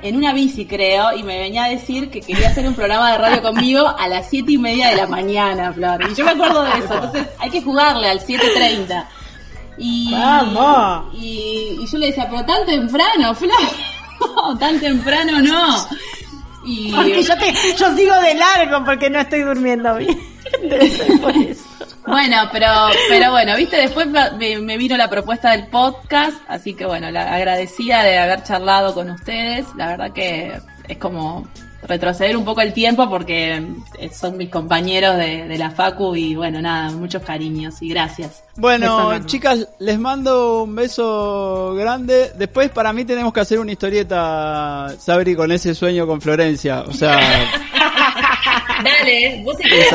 en una bici creo y me venía a decir que quería hacer un programa de radio conmigo a las siete y media de la mañana, Flor. Y yo me acuerdo de eso, entonces hay que jugarle al 7.30. Y, Vamos. Y, y yo le decía, pero tan temprano, Flor. No, tan temprano no. Y, Porque yo, te, yo sigo de largo porque no estoy durmiendo bien. Por eso. Bueno, pero, pero bueno, viste, después me, me vino la propuesta del podcast, así que bueno, la agradecida de haber charlado con ustedes, la verdad que es como retroceder un poco el tiempo porque eh, son mis compañeros de, de la Facu y bueno, nada, muchos cariños y gracias. Bueno, chicas, les mando un beso grande. Después para mí tenemos que hacer una historieta, Sabri, con ese sueño con Florencia. O sea, Dale, vos si querés,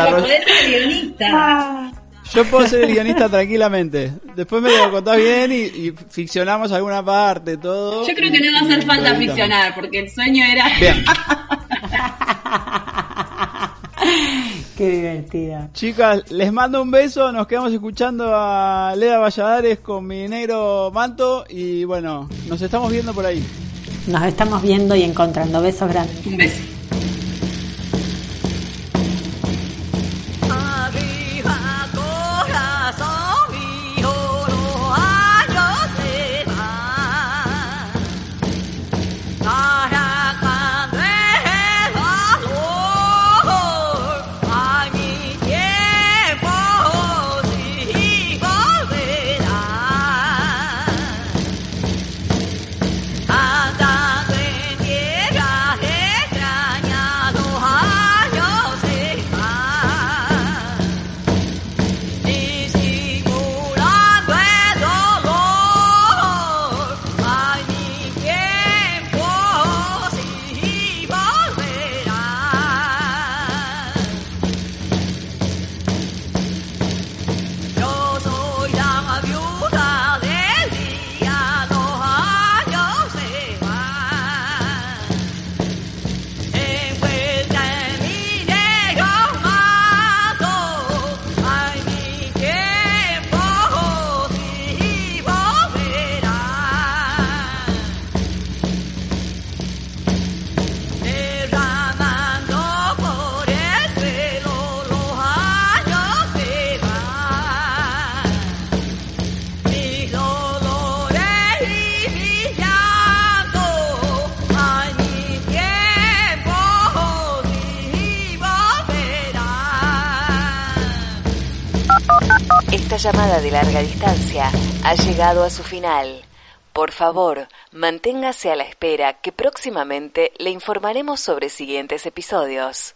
guionista. Yo puedo ser el guionista tranquilamente. Después me lo contás bien y, y ficcionamos alguna parte, todo. Yo creo que no va a hacer falta ficcionar porque el sueño era... Bien. Qué divertida. Chicas, les mando un beso, nos quedamos escuchando a Leda Valladares con mi negro manto y bueno, nos estamos viendo por ahí. Nos estamos viendo y encontrando. Besos grandes. Un beso. Llamada de larga distancia ha llegado a su final. Por favor, manténgase a la espera que próximamente le informaremos sobre siguientes episodios.